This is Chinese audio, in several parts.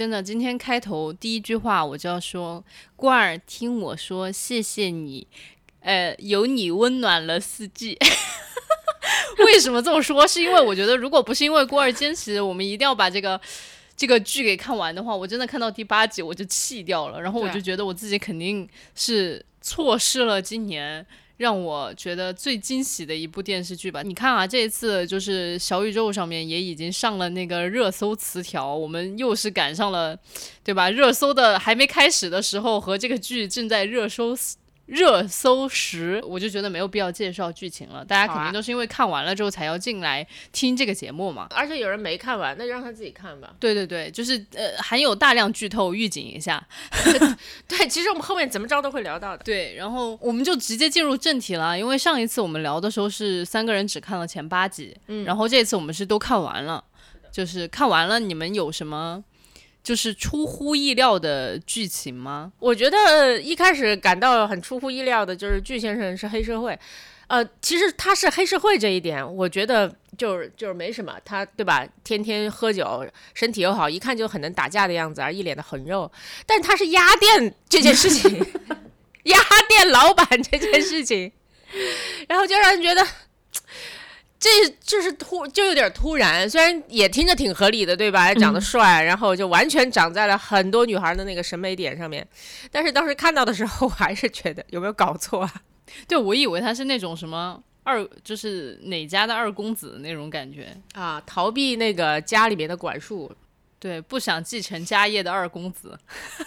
真的，今天开头第一句话我就要说，罐儿听我说，谢谢你，呃，有你温暖了四季。为什么这么说？是因为我觉得，如果不是因为郭二坚持，我们一定要把这个这个剧给看完的话，我真的看到第八集我就气掉了，然后我就觉得我自己肯定是错失了今年。让我觉得最惊喜的一部电视剧吧，你看啊，这一次就是小宇宙上面也已经上了那个热搜词条，我们又是赶上了，对吧？热搜的还没开始的时候，和这个剧正在热搜。热搜时，我就觉得没有必要介绍剧情了。大家肯定都是因为看完了之后才要进来听这个节目嘛。而且有人没看完，那就让他自己看吧。对对对，就是呃，含有大量剧透，预警一下。对，其实我们后面怎么着都会聊到的。对，然后我们就直接进入正题了，因为上一次我们聊的时候是三个人只看了前八集，嗯，然后这次我们是都看完了，就是看完了，你们有什么？就是出乎意料的剧情吗？我觉得一开始感到很出乎意料的就是巨先生是黑社会，呃，其实他是黑社会这一点，我觉得就是就是没什么，他对吧？天天喝酒，身体又好，一看就很能打架的样子，而一脸的横肉。但他是压店这件事情，压店老板这件事情，然后就让人觉得。这就是突就有点突然，虽然也听着挺合理的，对吧？长得帅，然后就完全长在了很多女孩的那个审美点上面。但是当时看到的时候，我还是觉得有没有搞错啊？对，我以为他是那种什么二，就是哪家的二公子那种感觉啊，逃避那个家里面的管束，对，不想继承家业的二公子。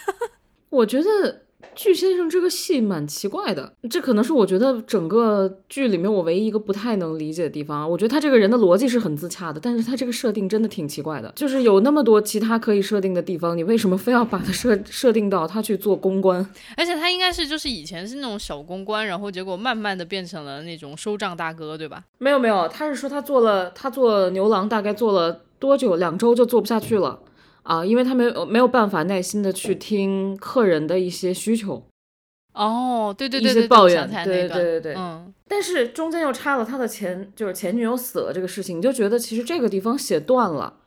我觉得。巨先生这个戏蛮奇怪的，这可能是我觉得整个剧里面我唯一一个不太能理解的地方。我觉得他这个人的逻辑是很自洽的，但是他这个设定真的挺奇怪的。就是有那么多其他可以设定的地方，你为什么非要把他设设定到他去做公关？而且他应该是就是以前是那种小公关，然后结果慢慢的变成了那种收账大哥，对吧？没有没有，他是说他做了他做牛郎大概做了多久？两周就做不下去了。啊，因为他没有没有办法耐心的去听客人的一些需求，哦，对对对，一些抱怨，对对对对对，嗯，但是中间又插了他的前就是前女友死了这个事情，你就觉得其实这个地方写断了，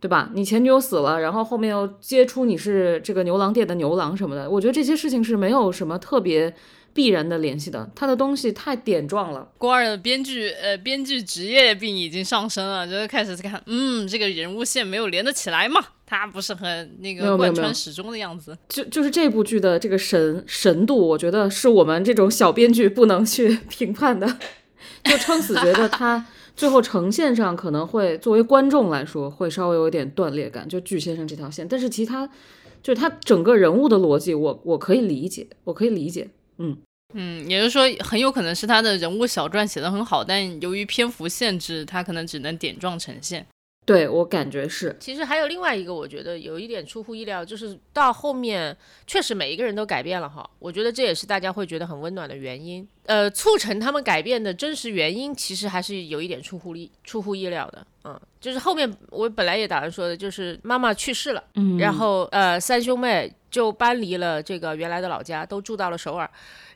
对吧？你前女友死了，然后后面又接出你是这个牛郎店的牛郎什么的，我觉得这些事情是没有什么特别。必然的联系的，他的东西太点状了。郭二的编剧，呃，编剧职业病已经上升了，就是开始看，嗯，这个人物线没有连得起来嘛，他不是很那个贯穿始终的样子。就就是这部剧的这个神神度，我觉得是我们这种小编剧不能去 评判的。就撑死觉得他 最后呈现上可能会作为观众来说会稍微有点断裂感，就巨先生这条线。但是其他，就是他整个人物的逻辑，我我可以理解，我可以理解。嗯嗯，也就是说，很有可能是他的人物小传写的很好，但由于篇幅限制，他可能只能点状呈现。对我感觉是。其实还有另外一个，我觉得有一点出乎意料，就是到后面确实每一个人都改变了哈。我觉得这也是大家会觉得很温暖的原因。呃，促成他们改变的真实原因，其实还是有一点出乎意出乎意料的。嗯，就是后面我本来也打算说的，就是妈妈去世了，嗯，然后呃三兄妹就搬离了这个原来的老家，都住到了首尔。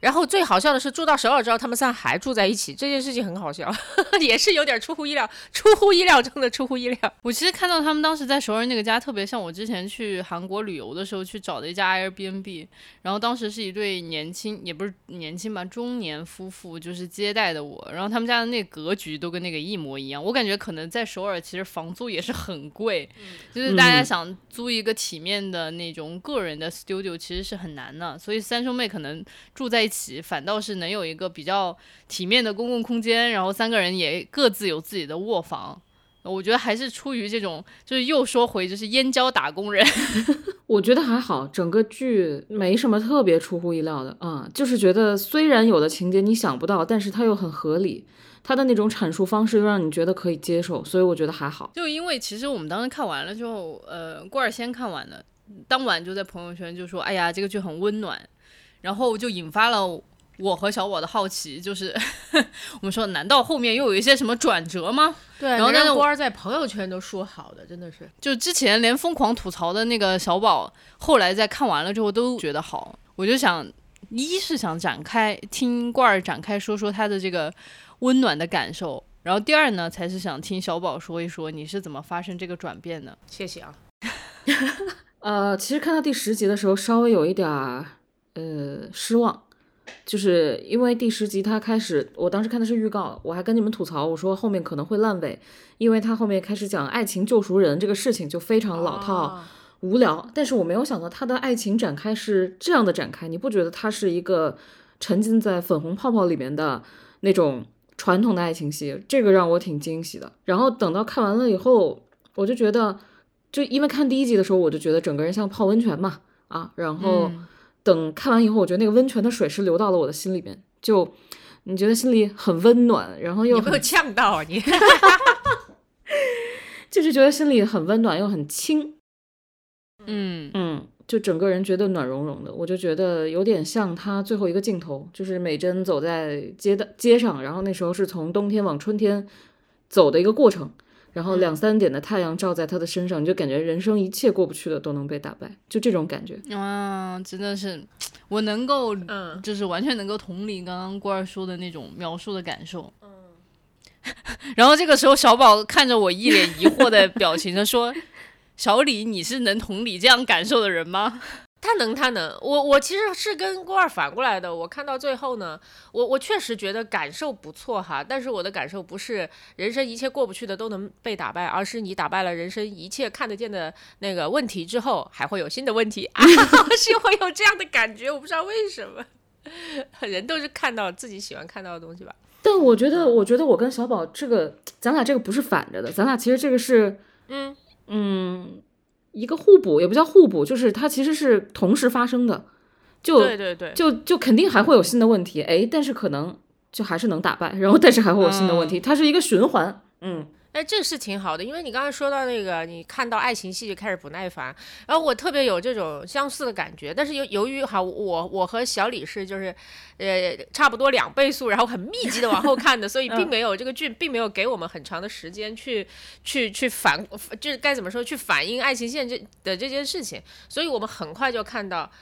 然后最好笑的是，住到首尔之后，他们仨还住在一起，这件事情很好笑，也是有点出乎意料，出乎意料中的出乎意料。我其实看到他们当时在首尔那个家，特别像我之前去韩国旅游的时候去找的一家 Airbnb，然后当时是一对年轻，也不是年轻吧，中年夫妇，就是接待的我，然后他们家的那格局都跟那个一模一样。我感觉可能在首尔其实房租也是很贵，就是大家想租一个体面的那种个人的 studio 其实是很难的，所以三兄妹可能住在。一起反倒是能有一个比较体面的公共空间，然后三个人也各自有自己的卧房。我觉得还是出于这种，就是又说回就是燕郊打工人。我觉得还好，整个剧没什么特别出乎意料的啊，就是觉得虽然有的情节你想不到，但是它又很合理。他的那种阐述方式又让你觉得可以接受，所以我觉得还好。就因为其实我们当时看完了之后，呃，郭儿先看完了，当晚就在朋友圈就说：“哎呀，这个剧很温暖。”然后就引发了我和小宝的好奇，就是 我们说，难道后面又有一些什么转折吗？对，然后但是我人家郭儿在朋友圈都说好的，真的是。就之前连疯狂吐槽的那个小宝，后来在看完了之后都觉得好。我就想，一是想展开听罐儿展开说说他的这个温暖的感受，然后第二呢，才是想听小宝说一说你是怎么发生这个转变的。谢谢啊。呃，其实看到第十集的时候，稍微有一点儿呃失望，就是因为第十集它开始，我当时看的是预告，我还跟你们吐槽，我说后面可能会烂尾，因为它后面开始讲爱情救赎人这个事情就非常老套。哦无聊，但是我没有想到他的爱情展开是这样的展开，你不觉得它是一个沉浸在粉红泡泡里面的那种传统的爱情戏？这个让我挺惊喜的。然后等到看完了以后，我就觉得，就因为看第一集的时候，我就觉得整个人像泡温泉嘛，啊，然后嗯等看完以后，我觉得那个温泉的水是流到了我的心里面，就你觉得心里很温暖，然后又很有没有呛到啊你？就是觉得心里很温暖又很轻，嗯。嗯，就整个人觉得暖融融的，我就觉得有点像他最后一个镜头，就是美珍走在街的街上，然后那时候是从冬天往春天走的一个过程，然后两三点的太阳照在他的身上，你就感觉人生一切过不去的都能被打败，就这种感觉。啊，真的是，我能够嗯，就是完全能够同理刚刚郭二说的那种描述的感受。嗯，然后这个时候小宝看着我一脸疑惑的表情他说：“小李，你是能同理这样感受的人吗 他能，他能。我我其实是跟郭二反过来的。我看到最后呢，我我确实觉得感受不错哈，但是我的感受不是人生一切过不去的都能被打败，而是你打败了人生一切看得见的那个问题之后，还会有新的问题啊，是会有这样的感觉，我不知道为什么。人都是看到自己喜欢看到的东西吧。但我觉得，我觉得我跟小宝这个，咱俩这个不是反着的，咱俩其实这个是，嗯嗯，一个互补，也不叫互补，就是它其实是同时发生的，就对对对，就就肯定还会有新的问题，哎，但是可能就还是能打败，然后但是还会有新的问题，它是一个循环，嗯，哎，这是挺好的，因为你刚才说到那个，你看到爱情戏就开始不耐烦，然后我特别有这种相似的感觉，但是由由于哈，我我和小李是就是，呃，差不多两倍速，然后很密集的往后看的，所以并没有这个剧并没有给我们很长的时间去去去反，就是该怎么说去反映爱情线这的这件事情，所以我们很快就看到。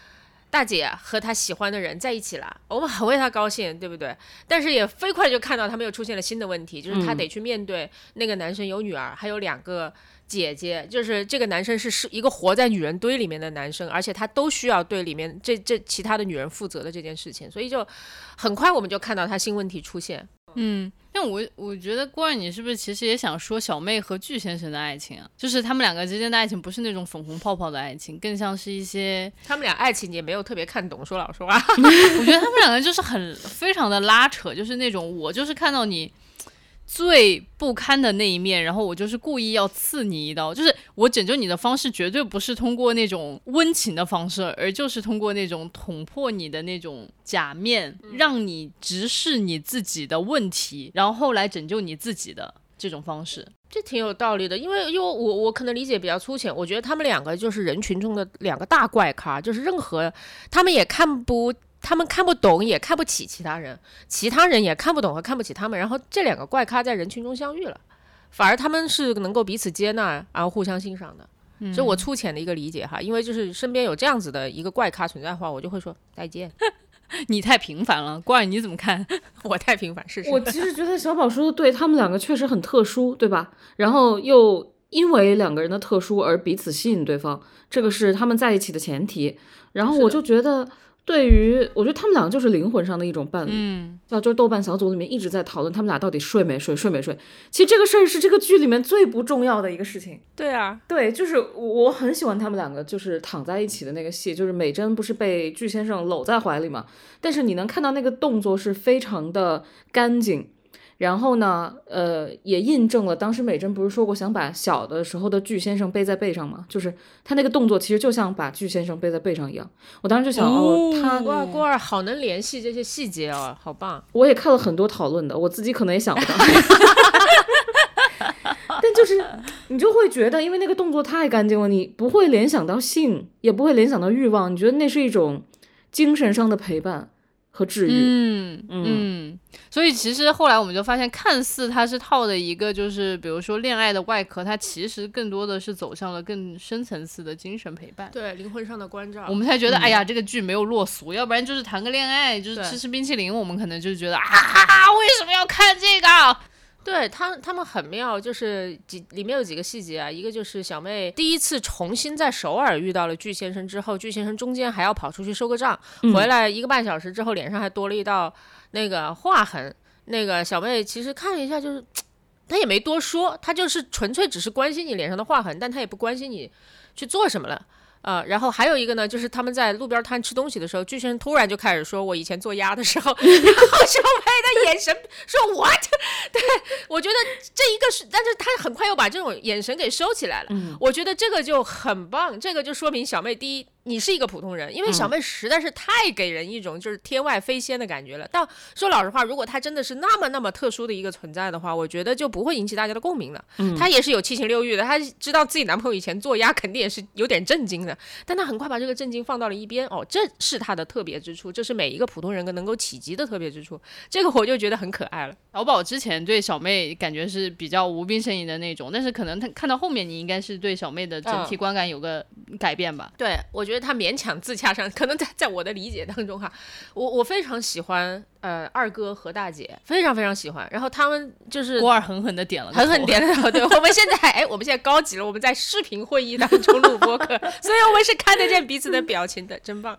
大姐和她喜欢的人在一起了，我们很为她高兴，对不对？但是也飞快就看到他们又出现了新的问题，就是她嗯得去面对那个男生有女儿，还有两个姐姐，就是这个男生是是一个活在女人堆里面的男生，而且他都需要对里面这这其他的女人负责的这件事情，所以就很快我们就看到他新问题出现。？”嗯，但我我觉得郭二，你是不是其实也想说小妹和巨先生的爱情啊？就是他们两个之间的爱情不是那种粉红泡泡的爱情，更像是一些，他们俩爱情也没有特别看懂，说老实话。我觉得他们两个就是很非常的拉扯，就是那种我就是看到你。最不堪的那一面，然后我就是故意要刺你一刀，就是我拯救你的方式绝对不是通过那种温情的方式，而就是通过那种捅破你的那种假面，让你直视你自己的问题，然后后来拯救你自己的这种方式。这挺有道理的，因为因为我我可能理解比较粗浅，我觉得他们两个就是人群中的两个大怪咖，就是任何他们也看不，他们看不懂也看不起其他人，其他人也看不懂和看不起他们，然后这两个怪咖在人群中相遇了，反而他们是能够彼此接纳，然后互相欣赏的。这是我粗浅的一个理解哈，因为就是身边有这样子的一个怪咖存在的话，我就会说再见。你太平凡了，怪你怎么看？我太平凡，是是。我其实觉得小宝说的对，他们两个确实很特殊，对吧？然后又因为两个人的特殊而彼此吸引对方，这个是他们在一起的前提。然后我就觉得，对于我觉得他们两个就是灵魂上的一种伴侣。嗯，叫就是豆瓣小组里面一直在讨论他们俩到底睡没睡，睡没睡。其实这个事儿是这个剧里面最不重要的一个事情。对啊，对，就是我很喜欢他们两个，就是躺在一起的那个戏，就是美珍不是被巨先生搂在怀里嘛，但是你能看到那个动作是非常的干净，然后呢，呃，也印证了当时美珍不是说过想把小的时候的巨先生背在背上吗？就是他那个动作其实就像把巨先生背在背上一样。我当时就想，哦，他哇，郭二好能联系这些细节哦，好棒！我也看了很多讨论的，我自己可能也想不到。但就是你就会觉得，因为那个动作太干净了，你不会联想到性，也不会联想到欲望，你觉得那是一种精神上的陪伴和治愈。嗯嗯，所以其实后来我们就发现，看似它是套的一个，就是比如说恋爱的外壳，它其实更多的是走向了更深层次的精神陪伴，对灵魂上的关照。我们才觉得，哎呀，这个剧没有落俗，要不然就是谈个恋爱，就是吃吃冰淇淋，我们可能就觉得啊，为什么要看这个？对他，他们很妙，就是几里面有几个细节啊。一个就是小妹第一次重新在首尔遇到了巨先生之后，巨先生中间还要跑出去收个账，回来一个半小时之后，脸上还多了一道那个划痕。那个小妹其实看了一下，就是她也没多说，她就是纯粹只是关心你脸上的划痕，但她也不关心你去做什么了。呃，然后还有一个呢，就是他们在路边摊吃东西的时候，巨先生突然就开始说：“我以前做鸭的时候。”然后小妹的眼神说：“What？” 对我觉得这一个是，但是他很快又把这种眼神给收起来了。我觉得这个就很棒，这个就说明小妹第一。你是一个普通人，因为小妹实在是太给人一种就是天外飞仙的感觉了。但说老实话，如果她真的是那么那么特殊的一个存在的话，我觉得就不会引起大家的共鸣了。她也是有七情六欲的，她知道自己男朋友以前做鸭，肯定也是有点震惊的。但她很快把这个震惊放到了一边。哦，这是她的特别之处，这是每一个普通人能够企及的特别之处。这个我就觉得很可爱了。老宝之前对小妹感觉是比较无病呻吟的那种，但是可能他看到后面，你应该是对小妹的整体观感有个改变吧？对，我觉得。觉得他勉强自洽上，可能在在我的理解当中哈，我我非常喜欢呃二哥和大姐，非常非常喜欢。然后他们就是郭二狠狠的点了，狠狠点了头。对，我们现在哎，我们现在高级了，我们在视频会议当中录播客，所以我们是看得见彼此的表情的，真棒。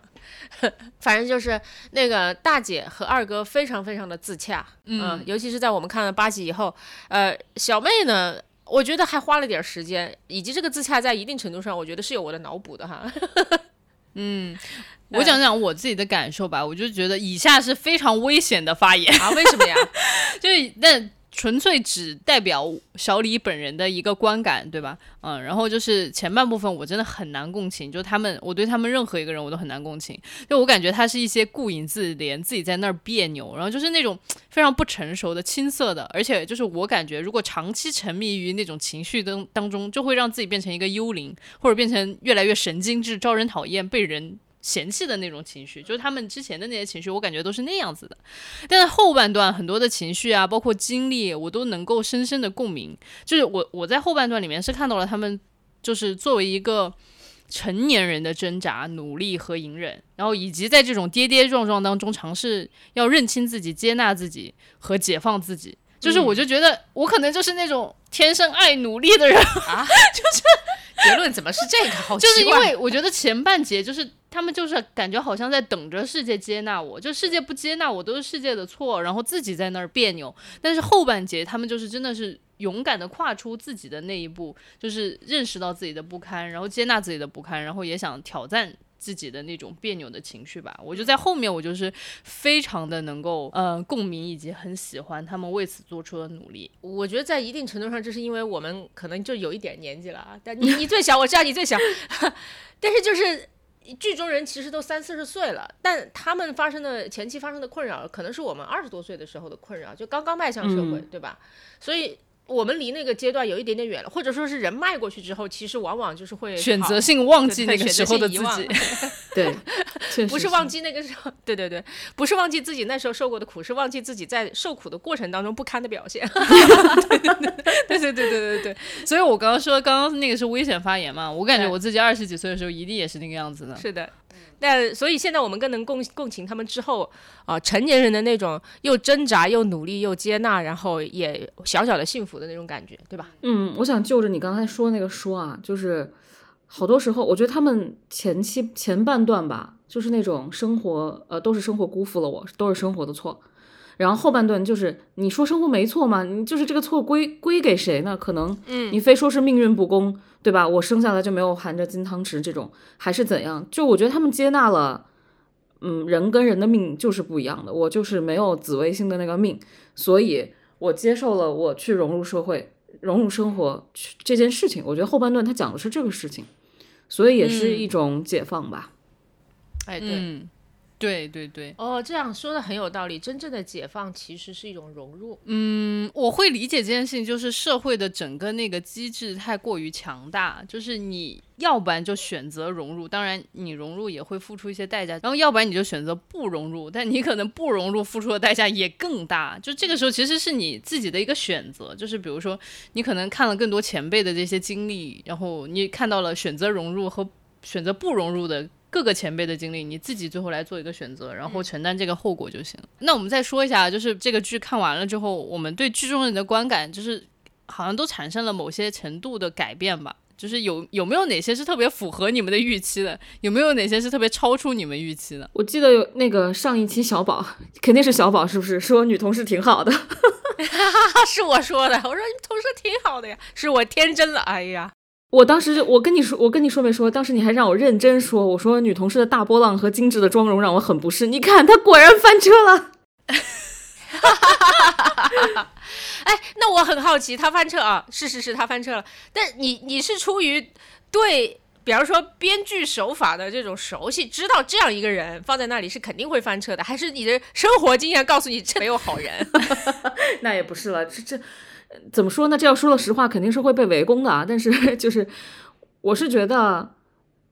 反正就是那个大姐和二哥非常非常的自洽，嗯，尤其是在我们看了八集以后，呃，小妹呢。我觉得还花了点时间，以及这个自洽在一定程度上，我觉得是有我的脑补的哈。嗯，我讲讲我自己的感受吧，我就觉得以下是非常危险的发言啊，为什么呀？就是那。纯粹只代表小李本人的一个观感，对吧？嗯，然后就是前半部分我真的很难共情，就他们，我对他们任何一个人我都很难共情，就我感觉他是一些顾影自怜，自己在那儿别扭，然后就是那种非常不成熟的青涩的，而且就是我感觉如果长期沉迷于那种情绪当当中，就会让自己变成一个幽灵，或者变成越来越神经质、招人讨厌、被人。嫌弃的那种情绪，就是他们之前的那些情绪，我感觉都是那样子的。但是后半段很多的情绪啊，包括经历，我都能够深深的共鸣。就是我我在后半段里面是看到了他们，就是作为一个成年人的挣扎、努力和隐忍，然后以及在这种跌跌撞撞当中尝试要认清自己、接纳自己和解放自己。就是我就觉得我可能就是那种天生爱努力的人 啊，就是结论怎么是这个？好就是因为我觉得前半节就是。他们就是感觉好像在等着世界接纳我，就世界不接纳我都是世界的错，然后自己在那儿别扭。但是后半节他们就是真的是勇敢的跨出自己的那一步，就是认识到自己的不堪，然后接纳自己的不堪，然后也想挑战自己的那种别扭的情绪吧。我就在后面，我就是非常的能够呃共鸣，以及很喜欢他们为此做出的努力。我觉得在一定程度上，这是因为我们可能就有一点年纪了啊。但你你最小，我知道你最小，但是就是。剧中人其实都三四十岁了，但他们发生的前期发生的困扰，可能是我们二十多岁的时候的困扰，就刚刚迈向社会，对吧？所以。我们离那个阶段有一点点远了或者说是人迈过去之后其实往往就是会选择性忘 记那个时候的自己对不是忘记那个时候对对对不是忘记自己那时候受过的苦是忘记自己在受苦的过程当中不堪的表现。对对对对对对对所以我刚刚说刚刚那个是危险发言嘛我感觉我自己二十几岁的时候一定也是那个样子的。是的但所以现在我们更能共共情他们之后啊成年人的那种又挣扎又努力又接纳，然后也小小的幸福的那种感觉，对吧？嗯，我想就着你刚才说那个说啊，就是好多时候我觉得他们前期前半段吧，就是那种生活呃都是生活辜负了我，都是生活的错。然后后半段就是你说生活没错嘛？你就是这个错归归给谁呢？可能嗯，你非说是命运不公。对吧？我生下来就没有含着金汤匙，这种还是怎样？就我觉得他们接纳了，嗯，人跟人的命就是不一样的。我就是没有紫微星的那个命，所以我接受了我去融入社会、融入生活去这件事情。我觉得后半段他讲的是这个事情，所以也是一种解放吧。哎，对。嗯，对对对，哦，这样说的很有道理。真正的解放其实是一种融入。嗯，我会理解这件事情，就是社会的整个那个机制太过于强大，就是你要不然就选择融入，当然你融入也会付出一些代价，然后要不然你就选择不融入，但你可能不融入付出的代价也更大。就这个时候其实是你自己的一个选择，就是比如说你可能看了更多前辈的这些经历，然后你看到了选择融入和选择不融入的。各个前辈的经历，你自己最后来做一个选择，然后承担这个后果就行了。那我们再说一下，就是这个剧看完了之后，我们对剧中人的观感，就是好像都产生了某些程度的改变吧。就是有有没有哪些是特别符合你们的预期的？有没有哪些是特别超出你们预期的？我记得有那个上一期小宝，肯定是小宝，是不是说女同事挺好的？是我说的，我说你同事挺好的呀，是我天真了。哎呀。我当时就我跟你说，我跟你说没说？当时你还让我认真说，我说女同事的大波浪和精致的妆容让我很不适。你看，她果然翻车了。哎，那我很好奇，她翻车啊？是是是，她翻车了。但你你是出于对，比方说编剧手法的这种熟悉，知道这样一个人放在那里是肯定会翻车的，还是你的生活经验告诉你这没有好人？那也不是了，这这。怎么说呢？这要说了实话，肯定是会被围攻的啊。但是 就是，我是觉得，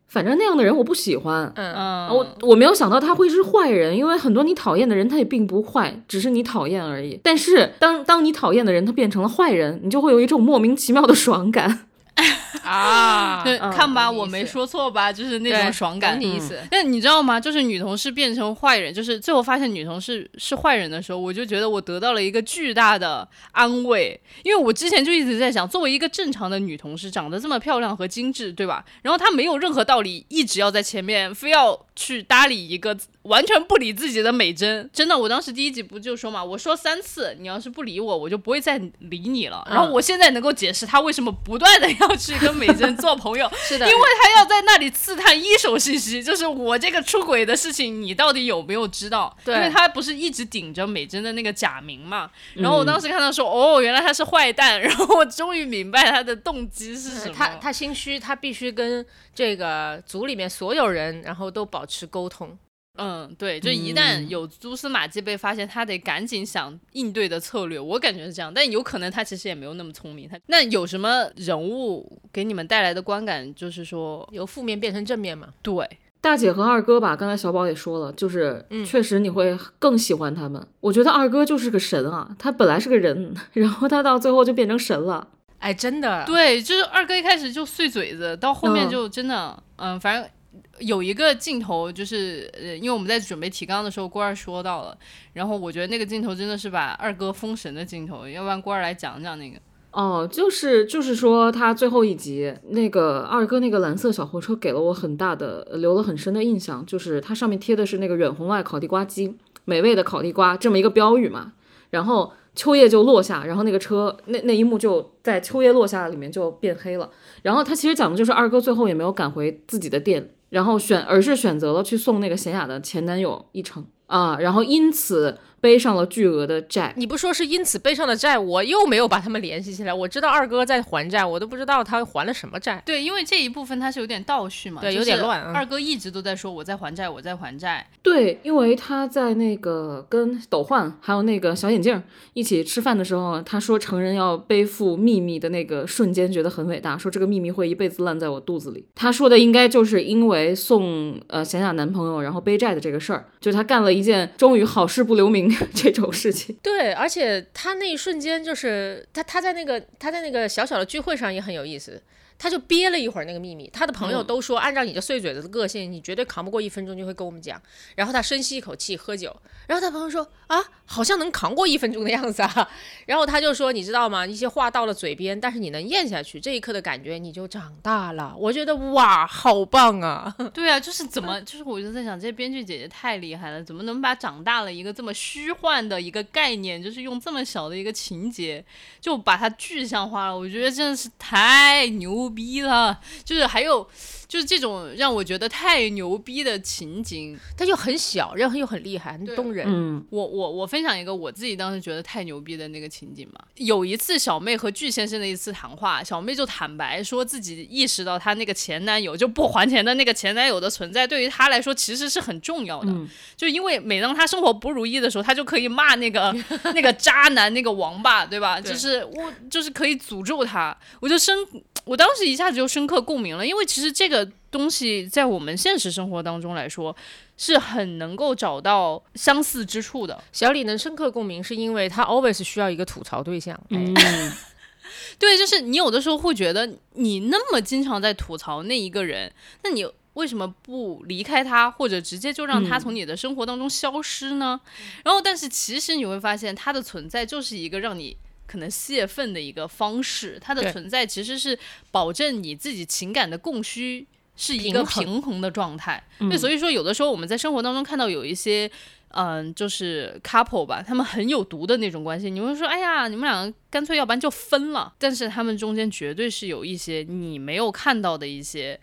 反正那样的人我不喜欢。嗯嗯，我我没有想到他会是坏人，因为很多你讨厌的人他也并不坏，只是你讨厌而已。但是当当你讨厌的人他变成了坏人，你就会有一种莫名其妙的爽感。啊，看吧，我没说错吧？就是那种爽感。你意思？但你知道吗？就是女同事变成坏人，就是最后发现女同事是坏人的时候，我就觉得我得到了一个巨大的安慰，因为我之前就一直在想，作为一个正常的女同事，长得这么漂亮和精致，对吧？然后她没有任何道理一直要在前面，非要去搭理一个。完全不理自己的美珍，真的，我当时第一集不就说嘛，我说三次，你要是不理我，我就不会再理你了。然后我现在能够解释他为什么不断的要去跟美珍做朋友，是的，因为他要在那里刺探一手信息，就是我这个出轨的事情，你到底有没有知道？对，因为他不是一直顶着美珍的那个假名嘛。然后我当时看到说，哦，原来他是坏蛋，然后我终于明白他的动机是什么。他他心虚，他必须跟这个组里面所有人，然后都保持沟通。嗯，对，就一旦有蛛丝马迹被发现，他得赶紧想应对的策略。我感觉是这样，但有可能他其实也没有那么聪明。他那有什么人物给你们带来的观感，就是说由负面变成正面嘛？对，大姐和二哥吧，刚才小宝也说了，就是确实你会更喜欢他们。我觉得二哥就是个神啊，他本来是个人，然后他到最后就变成神了。哎，真的，对，就是二哥一开始就碎嘴子，到后面就真的，嗯，反正。有一个镜头，就是呃，因为我们在准备提纲的时候，郭二说到了，然后我觉得那个镜头真的是把二哥封神的镜头，要不然郭二来讲讲那个。哦，就是就是说他最后一集那个二哥那个蓝色小货车给了我很大的留了很深的印象，就是它上面贴的是那个远红外烤地瓜机，美味的烤地瓜这么一个标语嘛，然后秋叶就落下，然后那个车那那一幕就在秋叶落下里面就变黑了，然后他其实讲的就是二哥最后也没有赶回自己的店。然后选，而是选择了去送那个贤雅的前男友一程。啊，然后因此。背上了巨额的债，你不说是因此背上的债，我又没有把他们联系起来。我知道二哥在还债，我都不知道他还了什么债。对，因为这一部分他是有点倒叙嘛，对，有点乱。二哥一直都在说我在还债，我在还债。对，因为他在那个跟斗焕还有那个小眼镜一起吃饭的时候，他说成人要背负秘密的那个瞬间觉得很伟大，说这个秘密会一辈子烂在我肚子里。他说的应该就是因为送呃贤雅男朋友然后背债的这个事儿，就他干了一件终于好事不留名。这种事情，对，而且他那一瞬间就是他他在那个他在那个小小的聚会上也很有意思。他就憋了一会儿那个秘密，他的朋友都说，按照你这碎嘴子的个性，你绝对扛不过一分钟就会跟我们讲。然后他深吸一口气，喝酒。然后他朋友说啊，好像能扛过一分钟的样子啊。然后他就说，你知道吗？一些话到了嘴边，但是你能咽下去，这一刻的感觉你就长大了。我觉得哇，好棒啊！对啊，就是怎么，就是我就在想，这些编剧姐姐太厉害了，怎么能把长大了一个这么虚幻的一个概念，就是用这么小的一个情节，就把它具象化了？我觉得真的是太牛。逼了，就是还有。就是这种让我觉得太牛逼的情景。它又很小，然后又很厉害，很动人。嗯，我我我分享一个我自己当时觉得太牛逼的那个情景嘛。有一次小妹和巨先生的一次谈话，小妹就坦白说自己意识到她那个前男友就不还钱的那个前男友的存在，对于她来说其实是很重要的。嗯就因为每当她生活不如意的时候，她就可以骂那个 那个渣男那个王八，对吧？对就是我就是可以诅咒他，我就深，我当时一下子就深刻共鸣了，因为其实这个东西在我们现实生活当中来说。是很能够找到相似之处的，小李能深刻共鸣，是因为他 always 需要一个吐槽对象。哎，嗯，对，就是你有的时候会觉得你那么经常在吐槽那一个人，那你为什么不离开他，或者直接就让他从你的生活当中消失呢？然后，但是其实你会发现，他的存在就是一个让你。可能泄愤的一个方式，它的存在其实是保证你自己情感的供需是一个平衡的状态。对，所以说有的时候我们在生活当中看到有一些，嗯，就是 couple 吧，他们很有毒的那种关系，你会说，哎呀，你们两个干脆要不然就分了。但是他们中间绝对是有一些你没有看到的一些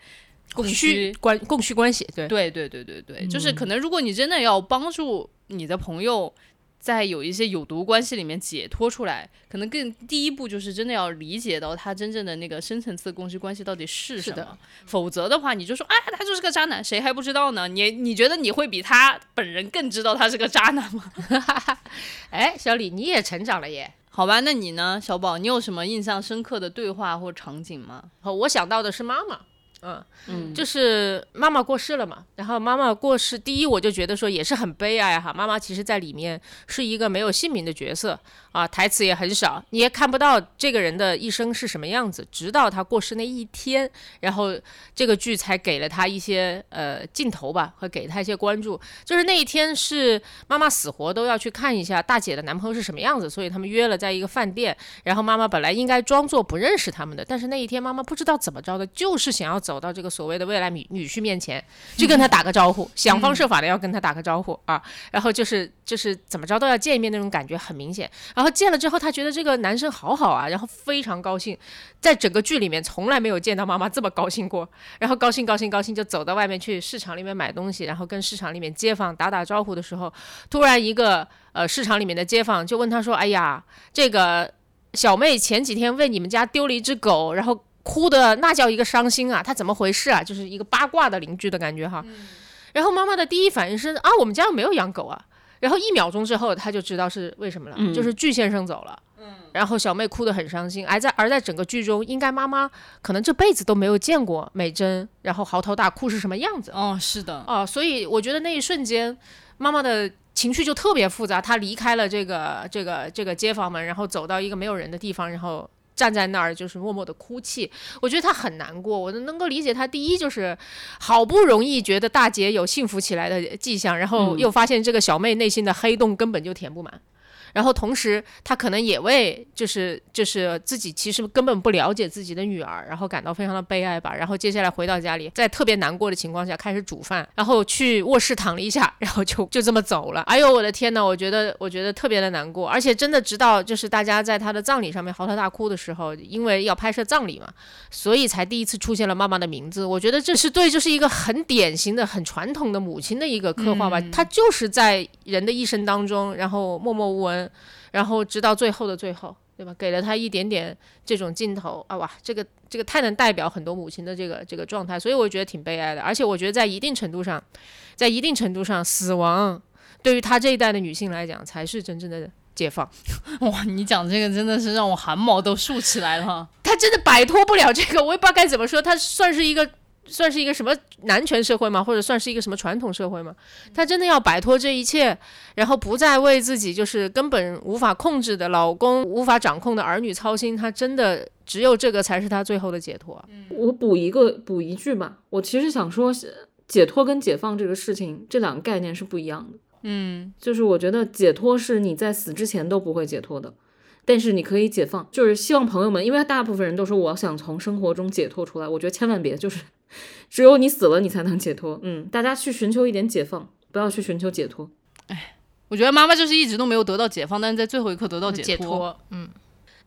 供需需。关供需关系，对对对对对对，就是可能如果你真的要帮助你的朋友。在有一些有毒关系里面解脱出来，可能更第一步就是真的要理解到他真正的那个深层次的供需关系到底是什么。否则的话，你就说，哎，他就是个渣男，谁还不知道呢？你你觉得你会比他本人更知道他是个渣男吗？哎，小李你也成长了耶。好吧，那你呢，小宝，你有什么印象深刻的对话或场景吗？好，我想到的是妈妈，嗯。嗯。就是妈妈过世了嘛，然后妈妈过世，第一我就觉得说也是很悲哀哈，妈妈其实在里面是一个没有姓名的角色啊，台词也很少，你也看不到这个人的一生是什么样子，直到他过世那一天，然后这个剧才给了他一些呃镜头吧，和给他一些关注，就是那一天是妈妈死活都要去看一下大姐的男朋友是什么样子，所以他们约了在一个饭店，然后妈妈本来应该装作不认识他们的，但是那一天妈妈不知道怎么着的，就是想要走到这个所谓的未来女女婿面前，去跟他打个招呼，想方设法的要跟他打个招呼啊，然后就是就是怎么着都要见一面那种感觉很明显。然后见了之后，他觉得这个男生好好啊，然后非常高兴，在整个剧里面从来没有见到妈妈这么高兴过。然后高兴高兴高兴就走到外面去市场里面买东西，然后跟市场里面街坊打打招呼的时候，突然一个呃市场里面的街坊就问他说：“哎呀，这个小妹前几天为你们家丢了一只狗，然后哭的那叫一个伤心啊，他怎么回事啊？就是一个八卦的邻居的感觉哈。然后妈妈的第一反应是啊，我们家没有养狗啊。然后一秒钟之后，她就知道是为什么了，嗯就是巨先生走了。嗯然后小妹哭得很伤心，而在而在整个剧中，应该妈妈可能这辈子都没有见过美珍，然后嚎啕大哭是什么样子。哦，是的，哦，所以我觉得那一瞬间，妈妈的情绪就特别复杂。她离开了这个这个这个街坊们，然后走到一个没有人的地方，然后站在那儿就是默默的哭泣。我觉得他很难过，我能够理解他。第一就是好不容易觉得大姐有幸福起来的迹象，然后嗯又发现这个小妹内心的黑洞根本就填不满。然后同时，他可能也为就是就是自己其实根本不了解自己的女儿，然后感到非常的悲哀吧。然后接下来回到家里，在特别难过的情况下开始煮饭，然后去卧室躺了一下，然后就就这么走了。哎呦我的天呐，我觉得我觉得特别的难过，而且真的直到就是大家在他的葬礼上面嚎啕大哭的时候，因为要拍摄葬礼嘛，所以才第一次出现了妈妈的名字。我觉得这是对，就是一个很典型的、很传统的母亲的一个刻画吧。她就是在人的一生当中，然后默默无闻，然后直到最后的最后，对吧？给了他一点点这种镜头啊，哇，这个这个太能代表很多母亲的这个这个状态，所以我觉得挺悲哀的。而且我觉得在一定程度上，在一定程度上，死亡对于她这一代的女性来讲，才是真正的解放。哇，你讲这个真的是让我汗毛都竖起来了。他真的摆脱不了这个，我也不知道该怎么说。他算是一个，算是一个什么男权社会吗？或者算是一个什么传统社会吗？他真的要摆脱这一切，然后不再为自己就是根本无法控制的老公、无法掌控的儿女操心。他真的只有这个才是他最后的解脱。我补一个补一句吧，我其实想说，解脱跟解放这个事情，这两个概念是不一样的。嗯，就是我觉得解脱是你在死之前都不会解脱的，但是你可以解放。就是希望朋友们，因为大部分人都说我想从生活中解脱出来，我觉得千万别，就是 只有你死了你才能解脱。嗯，大家去寻求一点解放，不要去寻求解脱。哎我觉得妈妈就是一直都没有得到解放，但是在最后一刻得到解脱。脱，嗯，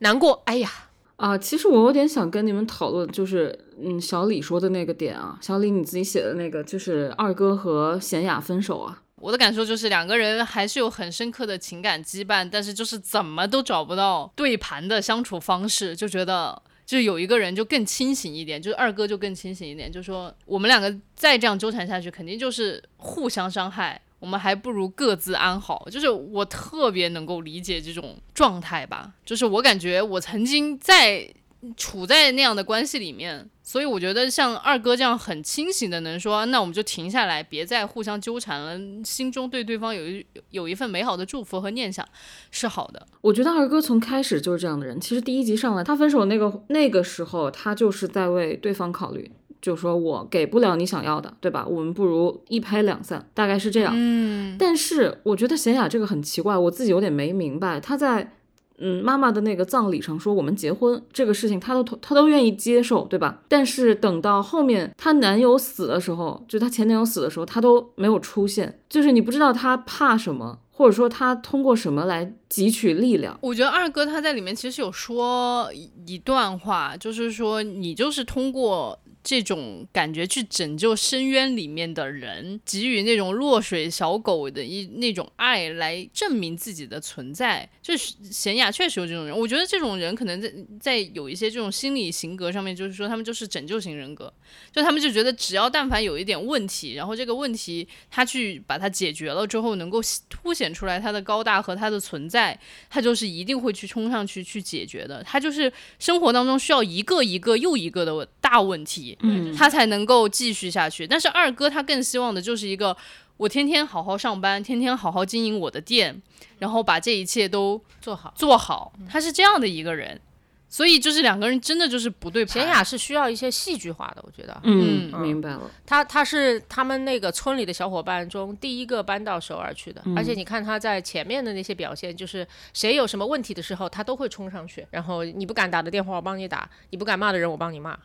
难过，哎呀，啊，其实我有点想跟你们讨论，就是嗯，小李说的那个点啊，小李你自己写的那个，就是二哥和贤雅分手啊。我的感受就是两个人还是有很深刻的情感羁绊，但是就是怎么都找不到对盘的相处方式，就觉得就有一个人就更清醒一点，就是二哥就更清醒一点，就说我们两个再这样纠缠下去，肯定就是互相伤害。我们还不如各自安好，就是我特别能够理解这种状态吧。就是我感觉我曾经在处在那样的关系里面，所以我觉得像二哥这样很清醒的，能说那我们就停下来，别再互相纠缠了，心中对对方有一有一份美好的祝福和念想是好的。我觉得二哥从开始就是这样的人。其实第一集上来，他分手那个那个时候，他就是在为对方考虑。就说我给不了你想要的，对吧？我们不如一拍两散，大概是这样。嗯，但是我觉得贤雅这个很奇怪，我自己有点没明白。他在嗯妈妈的那个葬礼上说我们结婚这个事情，她都她都愿意接受，对吧？但是等到后面她男友死的时候，就她前男友死的时候，她都没有出现。就是你不知道她怕什么，或者说她通过什么来汲取力量。我觉得二哥他在里面其实有说一段话，就是说你就是通过。这种感觉去拯救深渊里面的人，给予那种落水小狗的一那种爱，来证明自己的存在。就是贤雅确实有这种人，我觉得这种人可能在在有一些这种心理型格上面，就是说他们就是拯救型人格，就他们就觉得只要但凡有一点问题，然后这个问题他去把它解决了之后，能够凸显出来他的高大和他的存在，他就是一定会去冲上去去解决的。他就是生活当中需要一个一个又一个的大问题。嗯，他才能够继续下去。但是二哥他更希望的就是一个，我天天好好上班，天天好好经营我的店，然后把这一切都做好做好。他是这样的一个人，所以就是两个人真的就是不对盘。贤雅是需要一些戏剧化的，我觉得。嗯，明白了。他他是他们那个村里的小伙伴中第一个搬到首尔去的，而且你看他在前面的那些表现，就是谁有什么问题的时候，他都会冲上去。然后你不敢打的电话，我帮你打；你不敢骂的人，我帮你骂。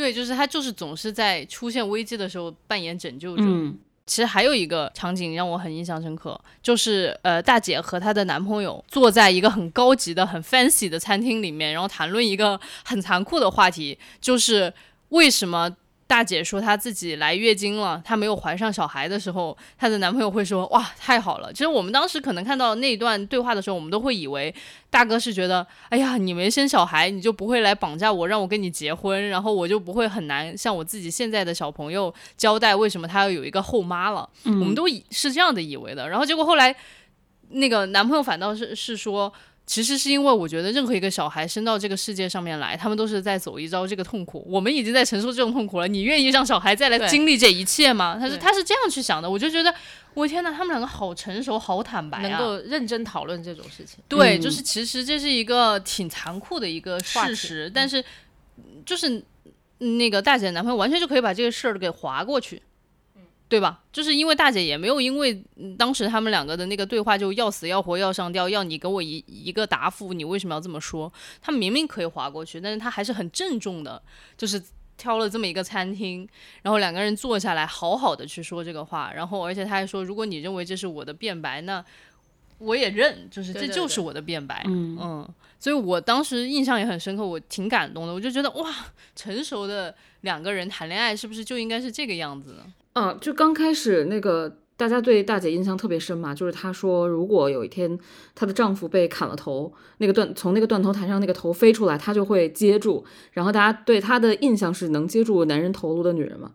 对，就是他，就是总是在出现危机的时候扮演拯救者。嗯，其实还有一个场景让我很印象深刻，就是呃，大姐和她的男朋友坐在一个很高级的、很 fancy 的餐厅里面，然后谈论一个很残酷的话题，就是为什么。大姐说她自己来月经了，她没有怀上小孩的时候，她的男朋友会说：“哇，太好了。”其实我们当时可能看到那一段对话的时候，我们都会以为大哥是觉得：“哎呀，你没生小孩，你就不会来绑架我，让我跟你结婚，然后我就不会很难向我自己现在的小朋友交代为什么他要有一个后妈了。”我们都以是这样的以为的。然后结果后来，那个男朋友反倒是是说。其实是因为我觉得任何一个小孩生到这个世界上面来，他们都是在走一遭这个痛苦。我们已经在承受这种痛苦了，你愿意让小孩再来经历这一切吗？他是他是这样去想的，我就觉得，我天哪，他们两个好成熟，好坦白，能够认真讨论这种事情。对，就是其实这是一个挺残酷的一个事实，但是就是那个大姐的男朋友完全就可以把这个事儿给划过去。对吧？就是因为大姐也没有因为当时他们两个的那个对话就要死要活要上吊，要你给我一一个答复，你为什么要这么说？他明明可以划过去，但是他还是很郑重的，就是挑了这么一个餐厅，然后两个人坐下来好好的去说这个话，然后而且他还说，如果你认为这是我的辩白，那我也认，就是这就是我的辩白，嗯，所以我当时印象也很深刻，我挺感动的，我就觉得哇，成熟的两个人谈恋爱是不是就应该是这个样子呢？啊，就刚开始那个大家对大姐印象特别深嘛，就是她说如果有一天她的丈夫被砍了头，那个断从那个断头台上那个头飞出来，她就会接住。然后大家对她的印象是能接住男人头颅的女人嘛。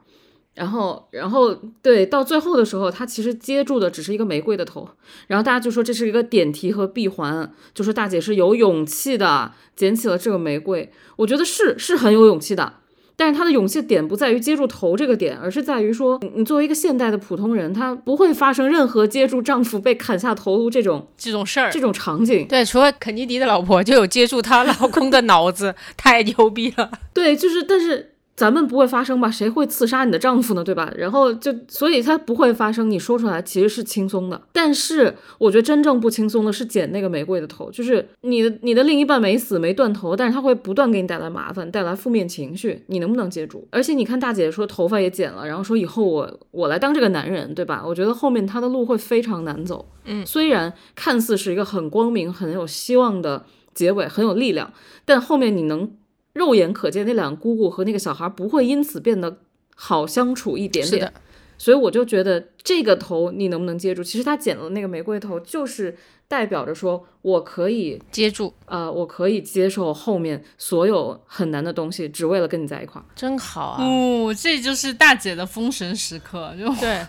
然后，然后对到最后的时候，她其实接住的只是一个玫瑰的头。然后大家就说这是一个点题和闭环，就说大姐是有勇气的捡起了这个玫瑰。我觉得是是很有勇气的。但是他的勇气点不在于接住头这个点，而是在于说，你作为一个现代的普通人，他不会发生任何接住丈夫被砍下头颅这种这种事儿，这种场景。对，除了肯尼迪的老婆，就有接住她老公的脑子，太牛逼了。对，就是，但是。咱们不会发生吧？谁会刺杀你的丈夫呢？对吧？然后就，所以它不会发生。你说出来其实是轻松的，但是我觉得真正不轻松的是剪那个玫瑰的头，就是你的你的另一半没死没断头，但是他会不断给你带来麻烦，带来负面情绪。你能不能接住？而且你看大姐说头发也剪了，然后说以后我我来当这个男人，对吧？我觉得后面他的路会非常难走。嗯，虽然看似是一个很光明、很有希望的。结尾很有力量，但后面你能肉眼可见那两个姑姑和那个小孩不会因此变得好相处一点点。所以我就觉得这个头你能不能接住？其实他剪了那个玫瑰头，就是代表着说我可以，接住，呃，我可以接受后面所有很难的东西，只为了跟你在一块儿。真好啊！哦，这就是大姐的封神时刻，就对，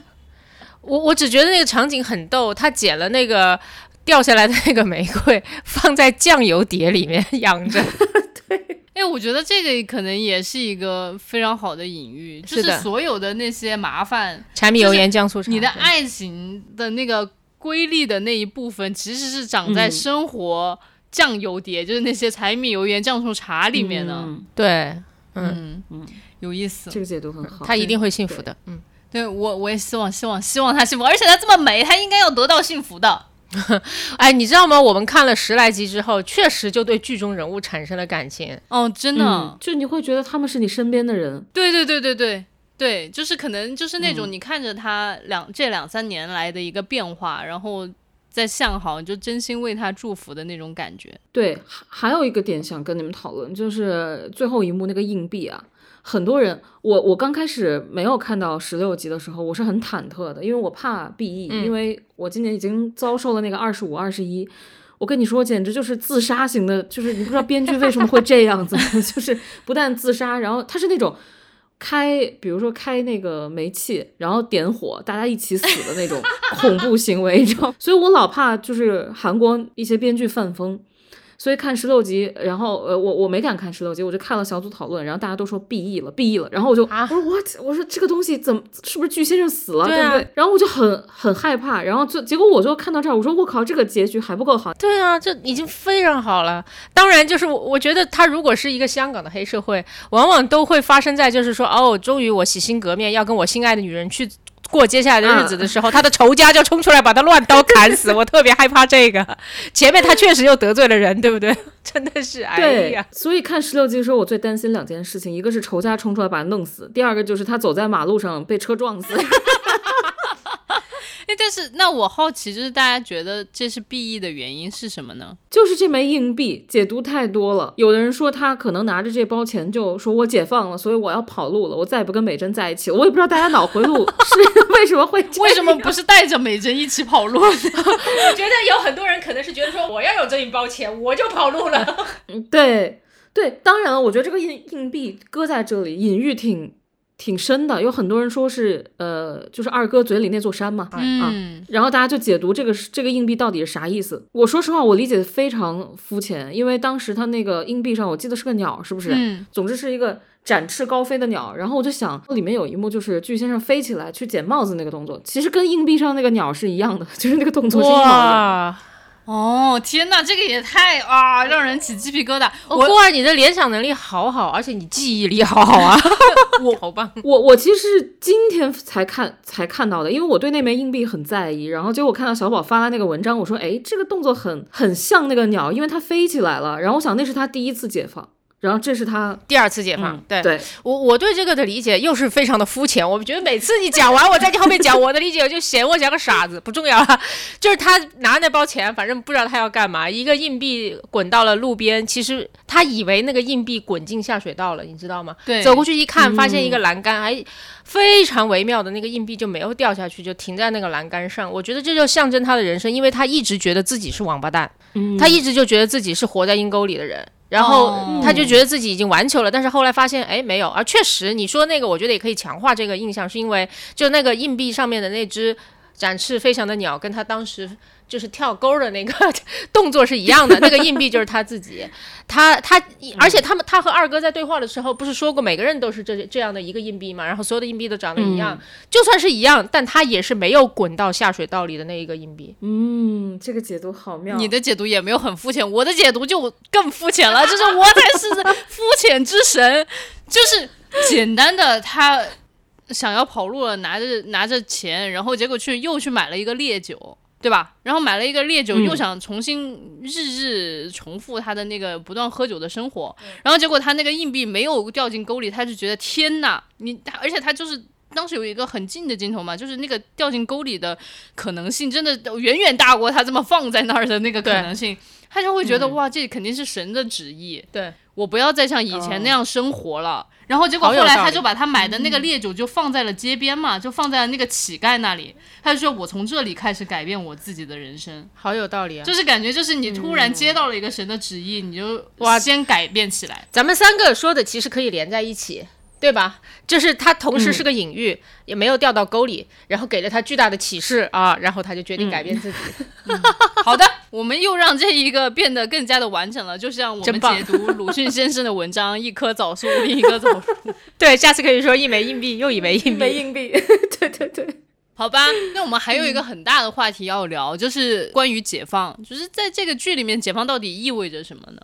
我我只觉得那个场景很逗，他剪了那个掉下来的那个玫瑰，放在酱油碟里面 养着。哎，我觉得这个可能也是一个非常好的隐喻，就是所有的那些麻烦，柴米油盐酱醋茶，你的爱情的那个瑰丽的那一部分，其实是长在嗯生活酱油碟，就是那些柴米油盐酱醋茶里面的。嗯对，嗯，嗯嗯有意思。这个解读很好。他一定会幸福的。嗯，对我，我也希望，希望，希望他幸福，而且他这么美，他应该要得到幸福的。哎，你知道吗？我们看了十来集之后，确实就对剧中人物产生了感情。哦，真的，嗯，就你会觉得他们是你身边的人。对对对对对对，就是可能就是那嗯种你看着他两、这两三年来的一个变化，然后在向好，就真心为他祝福的那种感觉。对，还还有一个点想跟你们讨论，就是最后一幕那个硬币啊，很多人，我我刚开始没有看到十六集的时候，我是很忐忑的，因为我怕 BE，、嗯因为我今年已经遭受了那个二十五、二十一。我跟你说，简直就是自杀型的，就是你不知道编剧为什么会这样子，就是不但自杀，然后他是那种开，比如说开那个煤气，然后点火，大家一起死的那种恐怖行为，你知道？所以我老怕就是韩国一些编剧犯疯。所以看十六集，然后呃，我我没敢看十六集，我就看了小组讨论，然后大家都说 BE 了，BE 了，然后我就、啊我说 what？我说这个东西怎么是不是巨先生死了，对啊不对？然后我就很很害怕，然后就结果我就看到这儿，我说我靠，这个结局还不够好，对啊，这已经非常好了。当然，就是我我觉得他如果是一个香港的黑社会，往往都会发生在就是说，哦，终于我洗心革面，要跟我心爱的女人去。过接下来的日子的时候，他的仇家就冲出来把他乱刀砍死，我特别害怕这个。前面他确实又得罪了人，对不对？真的是，哎呀，，所以看十六集的时候，我最担心两件事情，一个是仇家冲出来把他弄死，第二个就是他走在马路上被车撞死。哎，但是那我好奇，就是大家觉得这是 B E 的原因是什么呢？就是这枚硬币解读太多了，有的人说他可能拿着这包钱就说我解放了，所以我要跑路了，我再也不跟美珍在一起了。我也不知道大家脑回路 是为什么会为什么不是带着美珍一起跑路？我觉得有很多人可能是觉得说，我要有这一包钱，我就跑路了。对对，当然了，我觉得这个硬硬币搁在这里，隐喻挺挺深的。有很多人说是呃，就是二哥嘴里那座山嘛，啊，嗯，然后大家就解读这个是这个硬币到底是啥意思。我说实话，我理解的非常肤浅，因为当时他那个硬币上，我记得是个鸟，是不是？嗯，总之是一个展翅高飞的鸟。然后我就想，里面有一幕就是巨先生飞起来去捡帽子那个动作，其实跟硬币上那个鸟是一样的，就是那个动作是一样的。哇，哦，天哪，这个也太啊，让人起鸡皮疙瘩。我我郭儿，你的联想能力好好，而且你记忆力好好啊，我好棒。我我其实是今天才看才看到的，因为我对那枚硬币很在意。然后结果看到小宝发了那个文章，我说，哎，这个动作很很像那个鸟，因为它飞起来了。然后我想那是他第一次解放，然后这是他第二次解放，嗯对对我我对这个的理解又是非常的肤浅。我觉得每次你讲完，我在你后面讲我的理解，我就嫌我像个傻子，不重要了。就是他拿那包钱，反正不知道他要干嘛，一个硬币滚到了路边，其实他以为那个硬币滚进下水道了，你知道吗？对走过去一看，发现一个栏杆，还非常微妙的那个硬币就没有掉下去，就停在那个栏杆上。我觉得这就象征他的人生，因为他一直觉得自己是王八蛋，嗯他一直就觉得自己是活在阴沟里的人。然后哦他就觉得自己已经完球了，但是后来发现，哎，没有。而确实，你说那个，我觉得也可以强化这个印象，是因为就那个硬币上面的那只展翅飞翔的鸟，跟他当时就是跳钩的那个 动作是一样的。那个硬币就是他自己，他他，而且他们他和二哥在对话的时候，不是说过每个人都是这这样的一个硬币嘛？然后所有的硬币都长得一样，就算是一样，但他也是没有滚到下水道里的那一个硬币。嗯，这个解读好妙。你的解读也没有很肤浅，我的解读就更肤浅了，就是我才是 肤浅之神，就是简单的他想要跑路了，拿着拿着钱，然后结果去又去买了一个烈酒。对吧？然后买了一个烈酒，嗯又想重新日日重复他的那个不断喝酒的生活，然后结果他那个硬币没有掉进沟里，他就觉得天呐，你，而且他就是当时有一个很近的镜头嘛，就是那个掉进沟里的可能性，真的远远大过他这么放在那儿的那个可能性。他就会觉得、哇，这肯定是神的旨意，对，我不要再像以前那样生活了。然后结果后来他就把他买的那个烈酒就放在了街边嘛，就放在了那个乞丐那里。他就说我从这里开始改变我自己的人生，好有道理啊！就是感觉就是你突然接到了一个神的旨意，你就哇先改变起来。咱们三个说的其实可以连在一起，对吧？就是他同时是个隐喻，也没有掉到沟里，然后给了他巨大的启示啊，然后他就决定改变自己。好的，我们又让这一个变得更加的完整了，就像我们解读鲁迅先生的文章，一棵枣树，另一棵枣树。对，下次可以说一枚硬币又一枚硬币。一枚硬币，对对对，好吧，那我们还有一个很大的话题要聊，就是关于解放，就是在这个剧里面，解放到底意味着什么呢？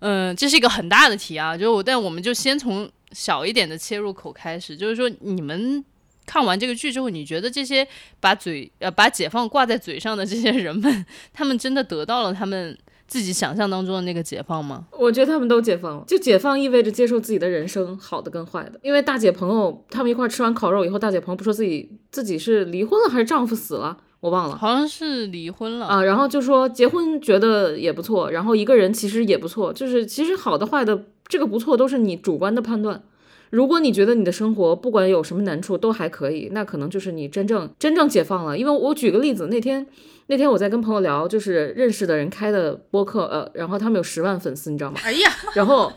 嗯，这是一个很大的题啊，就我，但我们就先从小一点的切入口开始，就是说你们看完这个剧之后，你觉得这些把嘴呃把解放挂在嘴上的这些人们，他们真的得到了他们自己想象当中的那个解放吗？我觉得他们都解放了。就解放意味着接受自己的人生，好的跟坏的。因为大姐朋友他们一块吃完烤肉以后，大姐朋友不说自己自己是离婚了还是丈夫死了，我忘了。好像是离婚了啊，然后就说结婚觉得也不错，然后一个人其实也不错，就是其实好的坏的这个不错都是你主观的判断。如果你觉得你的生活不管有什么难处都还可以，那可能就是你真正真正解放了。因为我举个例子，那天那天我在跟朋友聊，就是认识的人开的播客，呃，然后他们有十万粉丝，你知道吗？哎呀，然后，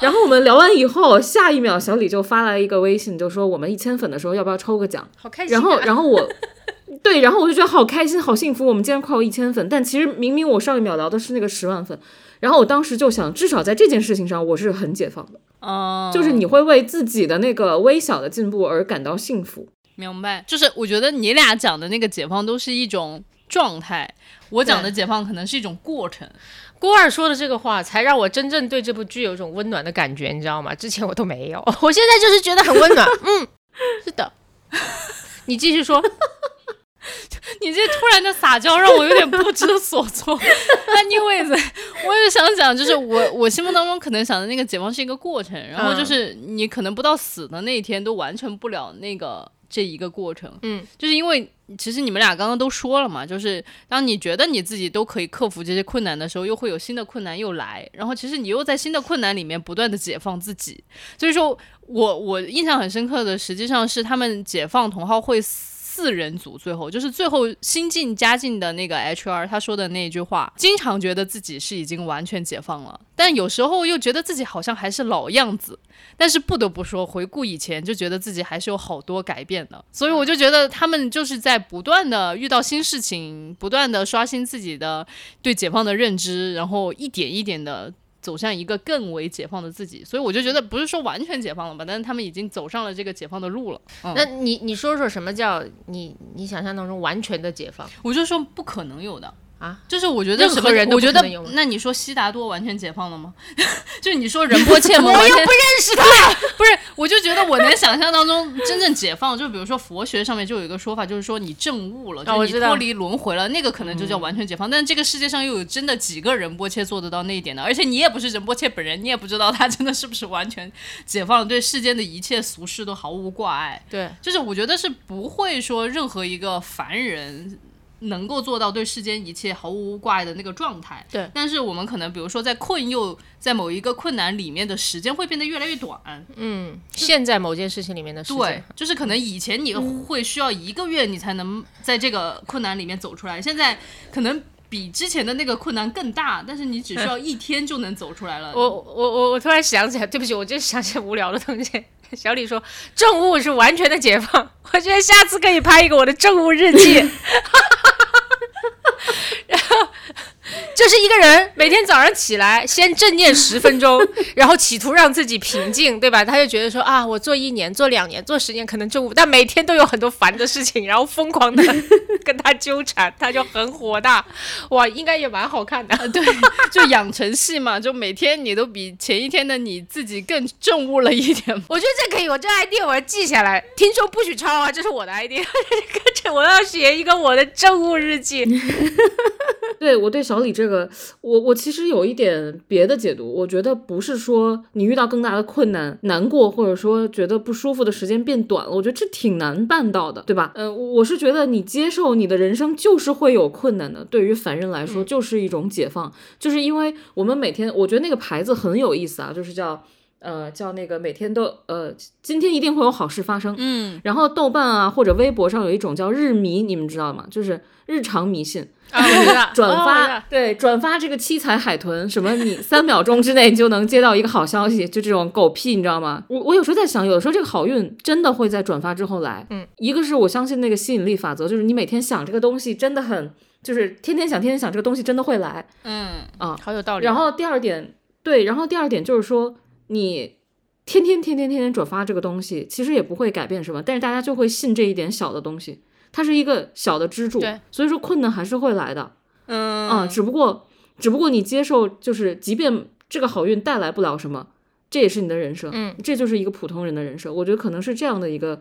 然后我们聊完以后，下一秒小李就发来一个微信，就说我们一千粉的时候要不要抽个奖？好开心、啊！然后，然后我，对，然后我就觉得好开心，好幸福，我们竟然快有一千粉。但其实明明我上一秒聊的是那个十万粉，然后我当时就想，至少在这件事情上我是很解放的，哦，就是你会为自己的那个微小的进步而感到幸福。明白，就是我觉得你俩讲的那个解放都是一种状态，我讲的解放可能是一种过程。郭二说的这个话，才让我真正对这部剧有一种温暖的感觉，你知道吗？之前我都没有，我现在就是觉得很温暖。嗯，是的，你继续说。你这突然的撒娇让我有点不知所措。Anyways，我也想讲，就是我我心目当中可能想的那个解放是一个过程，然后就是你可能不到死的那一天都完成不了那个这一个过程。嗯，就是因为其实你们俩刚刚都说了嘛，就是当你觉得你自己都可以克服这些困难的时候，又会有新的困难又来，然后其实你又在新的困难里面不断的解放自己。所以说我我印象很深刻的，实际上是他们解放同号会。四人组最后就是最后新进加进的那个 HR 他说的那一句话，经常觉得自己是已经完全解放了，但有时候又觉得自己好像还是老样子。但是不得不说，回顾以前就觉得自己还是有好多改变的。所以我就觉得他们就是在不断的遇到新事情，不断的刷新自己的对解放的认知，然后一点一点的。走向一个更为解放的自己，所以我就觉得不是说完全解放了吧，但是他们已经走上了这个解放的路了。嗯、那你你说说什么叫你你想象当中完全的解放？我就说不可能有的啊，就是我觉得什么任何人都我觉得那你说悉达多完全解放了吗？就是你说仁波切吗？我又不认识他。不是，我就觉得我能想象当中真正解放，就比如说佛学上面就有一个说法，就是说你证悟了，就是你脱离轮回了，那个可能就叫完全解放。但是这个世界上又有真的几个仁波切做得到那一点的，而且你也不是仁波切本人，你也不知道他真的是不是完全解放了，对世间的一切俗事都毫无挂碍。对，就是我觉得是不会说任何一个凡人能够做到对世间一切毫无挂碍的那个状态。对但是我们可能比如说在困又在某一个困难里面的时间会变得越来越短。嗯，现在某件事情里面的时间对，，就是可能以前你会需要一个月你才能在这个困难里面走出来，现在可能。比之前的那个困难更大，但是你只需要一天就能走出来了。我我我我突然想起来，对不起，我就想起无聊的东西。小李说政务是完全的解放，我觉得下次可以拍一个我的政务日记。然后 就是一个人每天早上起来先正念十分钟，然后企图让自己平静，对吧？他就觉得说啊，我做一年、做两年、做十年可能政务，但每天都有很多烦的事情，然后疯狂的 跟他纠缠，他就很火大。哇，应该也蛮好看的。对，就养成系嘛，就每天你都比前一天的你自己更正悟了一点。我觉得这可以，我这 idea 我要记下来。听说不许抄啊，这是我的 idea。跟着我要写一个我的正悟日记。对我对小李这这个，我我其实有一点别的解读，我觉得不是说你遇到更大的困难、难过，或者说觉得不舒服的时间变短了，我觉得这挺难办到的，对吧？嗯、我是觉得你接受你的人生就是会有困难的，对于凡人来说就是一种解放，就是因为我们每天，我觉得那个牌子很有意思啊，就是叫。呃，叫那个每天都呃，今天一定会有好事发生。嗯，然后豆瓣啊或者微博上有一种叫日迷，你们知道吗？就是日常迷信，啊，转发、道对转发这个七彩海豚，什么你三秒钟之内就能接到一个好消息，就这种狗屁，你知道吗？我我有时候在想，有的时候这个好运真的会在转发之后来。嗯，一个是我相信那个吸引力法则，就是你每天想这个东西真的很，就是天天想天天想这个东西真的会来。嗯啊，好有道理。然后第二点，对，然后第二点就是说你。天天天天天天转发这个东西，其实也不会改变什么，但是大家就会信这一点小的东西，它是一个小的支柱，对，所以说困难还是会来的。嗯啊，只不过，只不过你接受，就是即便这个好运带来不了什么，这也是你的人生，嗯，这就是一个普通人的人生。我觉得可能是这样的一个，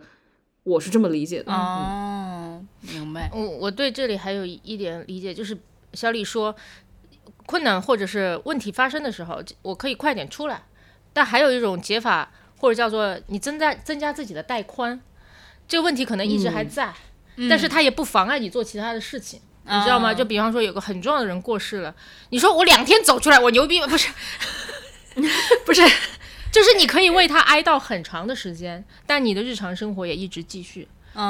我是这么理解的。哦，明白。我我对这里还有一点理解，就是小李说，困难或者是问题发生的时候，我可以快点出来。但还有一种解法，或者叫做你增加增加自己的带宽，这个问题可能一直还在，但是它也不妨碍你做其他的事情。你知道吗？就比方说有个很重要的人过世了，你说我两天走出来，我牛逼吗？不是，不是，就是你可以为他哀悼很长的时间，但你的日常生活也一直继续。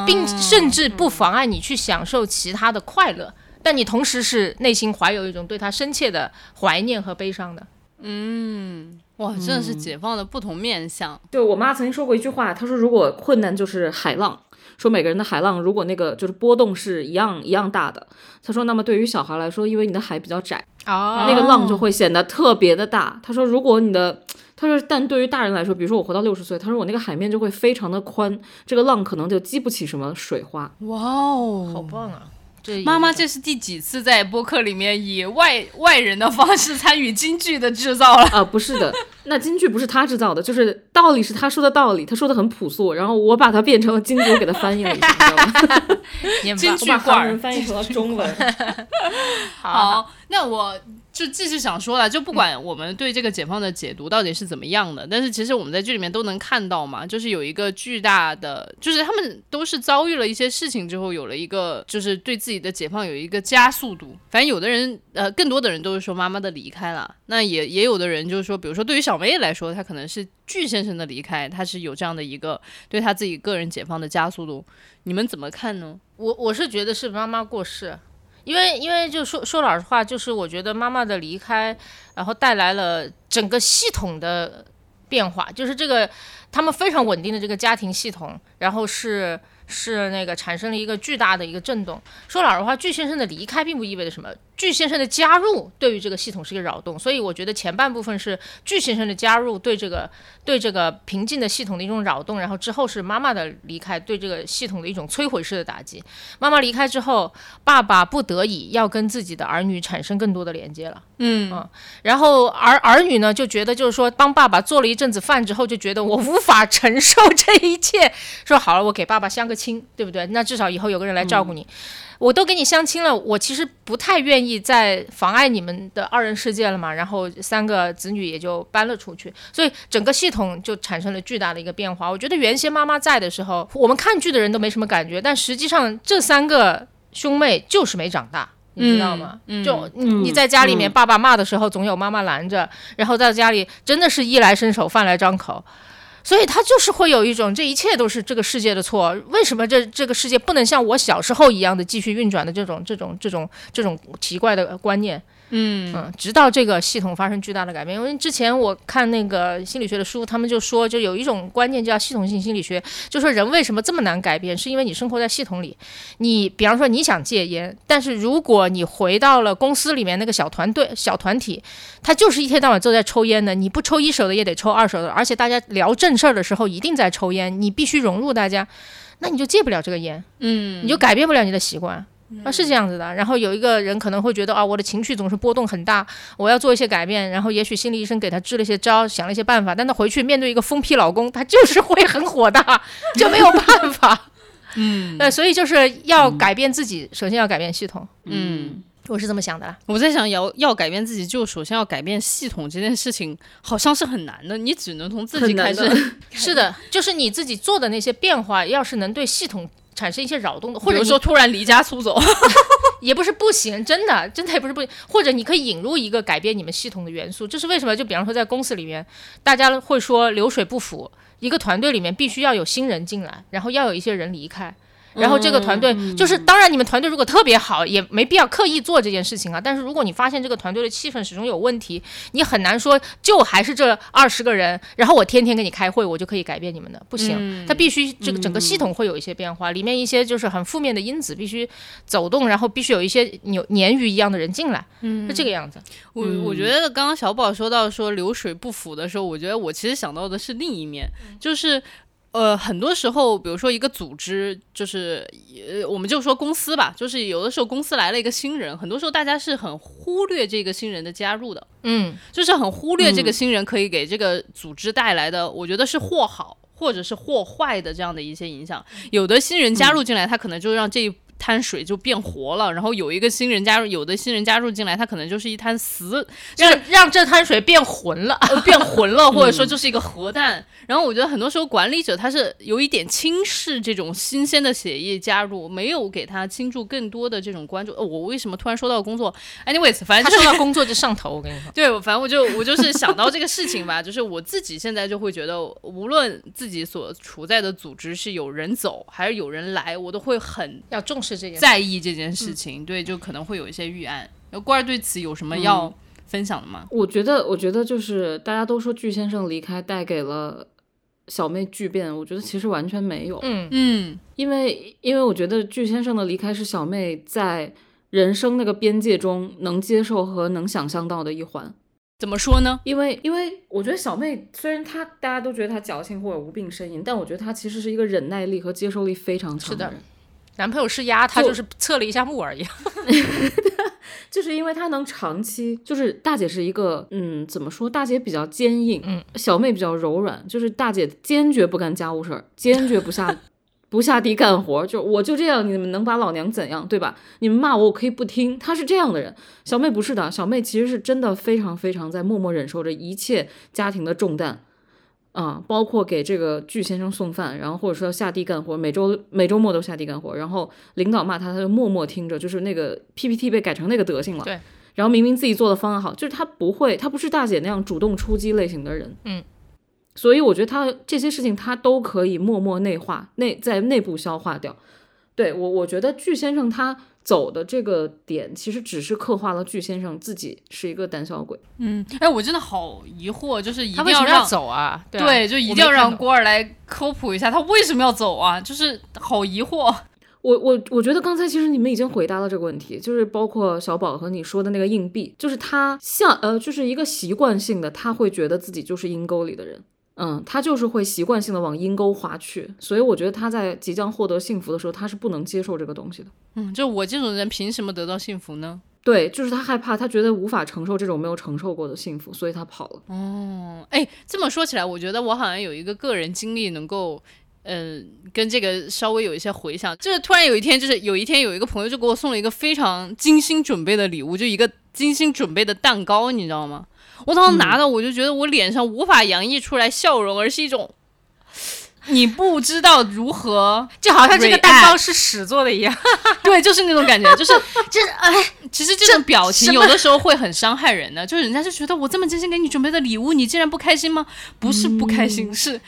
并甚至不妨碍你去享受其他的快乐，但你同时是内心怀有一种对他深切的怀念和悲伤的。嗯，哇，真的是解放的不同面相。对我妈曾经说过一句话，她说如果困难就是海浪，说每个人的海浪如果那个就是波动是一样一样大的，她说那么对于小孩来说，因为你的海比较窄，哦那个浪就会显得特别的大。她说如果你的她说，但对于大人来说，比如说我活到六十岁，她说我那个海面就会非常的宽，这个浪可能就激不起什么水花。哇哦，好棒啊！这妈妈，这是第几次在播客里面以外外人的方式参与京剧的制造了？啊，不是的，那京剧不是他制造的，就是道理是他说的道理，他说的很朴素，然后我把它变成了京剧，我给他翻译了一下，你知道吗？年京剧罐儿韩文翻译成了中文。好，那我就继续想说了，就不管我们对这个解放的解读到底是怎么样的，但是其实我们在剧里面都能看到嘛，就是有一个巨大的，就是他们都是遭遇了一些事情之后，有了一个就是对自己的解放有一个加速度。反正有的人，呃，更多的人都是说妈妈的离开了，那也也有的人就是说，比如说对于小梅来说，她可能是巨先生的离开，她是有这样的一个对她自己个人解放的加速度。你们怎么看呢？我我是觉得是妈妈过世，因为因为就说说老实话，就是我觉得妈妈的离开，然后带来了整个系统的变化，就是这个他们非常稳定的这个家庭系统，然后是。是那个产生了一个巨大的一个震动。说老实话，巨先生的离开并不意味着什么，巨先生的加入对于这个系统是一个扰动。所以我觉得前半部分是巨先生的加入对这个对这个平静的系统的一种扰动，然后之后是妈妈的离开对这个系统的一种摧毁式的打击。妈妈离开之后，爸爸不得已要跟自己的儿女产生更多的连接了。嗯然后儿儿女呢就觉得就是说帮爸爸做了一阵子饭之后，就觉得我无法承受这一切，说好了，我给爸爸相个亲，对不对？那至少以后有个人来照顾你。我都给你相亲了，我其实不太愿意再妨碍你们的二人世界了嘛。然后三个子女也就搬了出去，所以整个系统就产生了巨大的一个变化。我觉得原先妈妈在的时候，我们看剧的人都没什么感觉，但实际上这三个兄妹就是没长大。你知道吗？嗯就你你在家里面，嗯爸爸骂的时候，总有妈妈拦着，然后在家里真的是衣来伸手，饭来张口，所以他就是会有一种这一切都是这个世界的错，为什么这这个世界不能像我小时候一样的继续运转的这种这种这种这种奇怪的观念？嗯嗯，直到这个系统发生巨大的改变。因为之前我看那个心理学的书，他们就说，就有一种观念叫系统性心理学，就说人为什么这么难改变，是因为你生活在系统里。你比方说你想戒烟，但是如果你回到了公司里面那个小团队、小团体，他就是一天到晚都在抽烟的，你不抽一手的也得抽二手的，而且大家聊正事儿的时候一定在抽烟，你必须融入大家，那你就戒不了这个烟，嗯你就改变不了你的习惯。啊，是这样子的。然后有一个人可能会觉得啊，我的情绪总是波动很大，我要做一些改变。然后也许心理医生给他支了一些招，想了一些办法，但他回去面对一个疯批老公，他就是会很火大，就没有办法。嗯呃，所以就是要改变自己，首先要改变系统。嗯，我是这么想的啦。我在想要要改变自己，就首先要改变系统这件事情，好像是很难的。你只能从自己开始的。是的，就是你自己做的那些变化，要是能对系统产生一些扰动的，或者说突然离家出走，也不是不行，真的，真的也不是不行。或者你可以引入一个改变你们系统的元素，这是为什么？就比方说在公司里面，大家会说流水不腐，一个团队里面必须要有新人进来，然后要有一些人离开。然后这个团队就是，当然你们团队如果特别好，也没必要刻意做这件事情啊。但是如果你发现这个团队的气氛始终有问题，你很难说就还是这二十个人，然后我天天跟你开会，我就可以改变你们的，不行。它必须这个整个系统会有一些变化，里面一些就是很负面的因子必须走动，然后必须有一些有鲶鱼一样的人进来，是这个样子。我我觉得刚刚小宝说到说流水不腐的时候，我觉得我其实想到的是另一面，就是。呃，很多时候，比如说一个组织，就是呃，我们就说公司吧，就是有的时候公司来了一个新人，很多时候大家是很忽略这个新人的加入的，嗯，就是很忽略这个新人可以给这个组织带来的，我觉得是或好或者是或坏的这样的一些影响。有的新人加入进来，他可能就让这一滩水就变活了，然后有一个新人加入，有的新人加入进来，他可能就是一滩死，让让这滩水变浑了。呃变浑了，或者说就是一个核弹。然后我觉得很多时候管理者他是有一点轻视这种新鲜的血液加入，没有给他倾注更多的这种关注。呃，我为什么突然说到工作？anyways，反正就是说到工作就上头，我跟你说。对，反正我就我就是想到这个事情吧，就是我自己现在就会觉得，无论自己所处在的组织是有人走还是有人来，我都会很要重视这件。在意这件事情。对，就可能会有一些预案。那官儿对此有什么要分享的吗？我觉得，我觉得就是大家都说巨先生离开带给了小妹巨变，我觉得其实完全没有，嗯嗯因为因为我觉得巨先生的离开是小妹在人生那个边界中能接受和能想象到的一环。怎么说呢？因为因为我觉得小妹虽然她大家都觉得她矫情或者无病呻吟，但我觉得她其实是一个忍耐力和接受力非常强是的人。男朋友是鸭，他就就是测了一下木而已。就是因为他能长期，就是大姐是一个，嗯，怎么说？大姐比较坚硬，嗯，小妹比较柔软。就是大姐坚决不干家务事儿，坚决不下 不下地干活，就我就这样，你们能把老娘怎样，对吧？你们骂我，我可以不听。她是这样的人，小妹不是的，小妹其实是真的非常非常在默默忍受着一切家庭的重担。啊，包括给这个巨先生送饭，然后或者说下地干活，每周每周末都下地干活，然后领导骂他，他就默默听着，就是那个 PPT 被改成那个德行了。对。然后明明自己做的方案好，就是他不会，他不是大姐那样主动出击类型的人。嗯。所以我觉得他这些事情他都可以默默内化，内在内部消化掉。对我，我觉得巨先生他走的这个点，其实只是刻画了巨先生自己是一个胆小鬼。嗯，哎，我真的好疑惑，就是一他为什么要定要让走啊？对啊对，就一定要让郭儿来科普一下，他为什么要走啊？就是好疑惑。我我我觉得刚才其实你们已经回答了这个问题，就是包括小宝和你说的那个硬币，就是他像呃，就是一个习惯性的，他会觉得自己就是阴沟里的人，嗯，他就是会习惯性的往阴沟滑去，所以我觉得他在即将获得幸福的时候，他是不能接受这个东西的。嗯，就我这种人凭什么得到幸福呢？对，就是他害怕，他觉得无法承受这种没有承受过的幸福，所以他跑了。哦，哎，这么说起来，我觉得我好像有一个个人经历能够，嗯、跟这个稍微有一些回想。就是突然有一天，就是有一天有一个朋友就给我送了一个非常精心准备的礼物，就一个精心准备的蛋糕，你知道吗？我当时拿到，我就觉得我脸上无法洋溢出来笑容，而是一种 你不知道如何就好像这个蛋糕是屎做的一样。对，就是那种感觉，就是 就是哎，其实这种表情有的时候会很伤害人的，就是人家就觉得我这么精心给你准备的礼物，你竟然不开心吗？不是不开心，是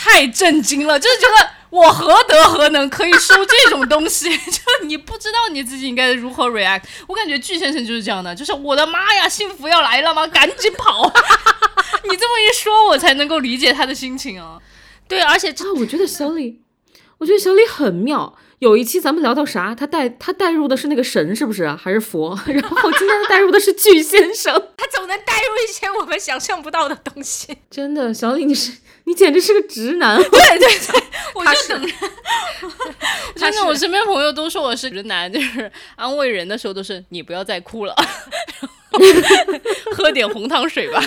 太震惊了，就是觉得我何德何能可以收这种东西？就你不知道你自己应该如何 react。我感觉巨先生就是这样的，就是我的妈呀，幸福要来了吗？赶紧跑！你这么一说，我才能够理解他的心情啊。对，而且啊，我觉得小李，我觉得小李很妙。有一期咱们聊到啥？他带他带入的是那个神，是不是啊？还是佛？然后今天他带入的是巨先生。他总能带入一些我们想象不到的东西。真的，小李，你是你简直是个直男。对对对，我他就是等着。真的，我身边朋友都说我是直男，就是安慰人的时候都是你不要再哭了，喝点红糖水吧。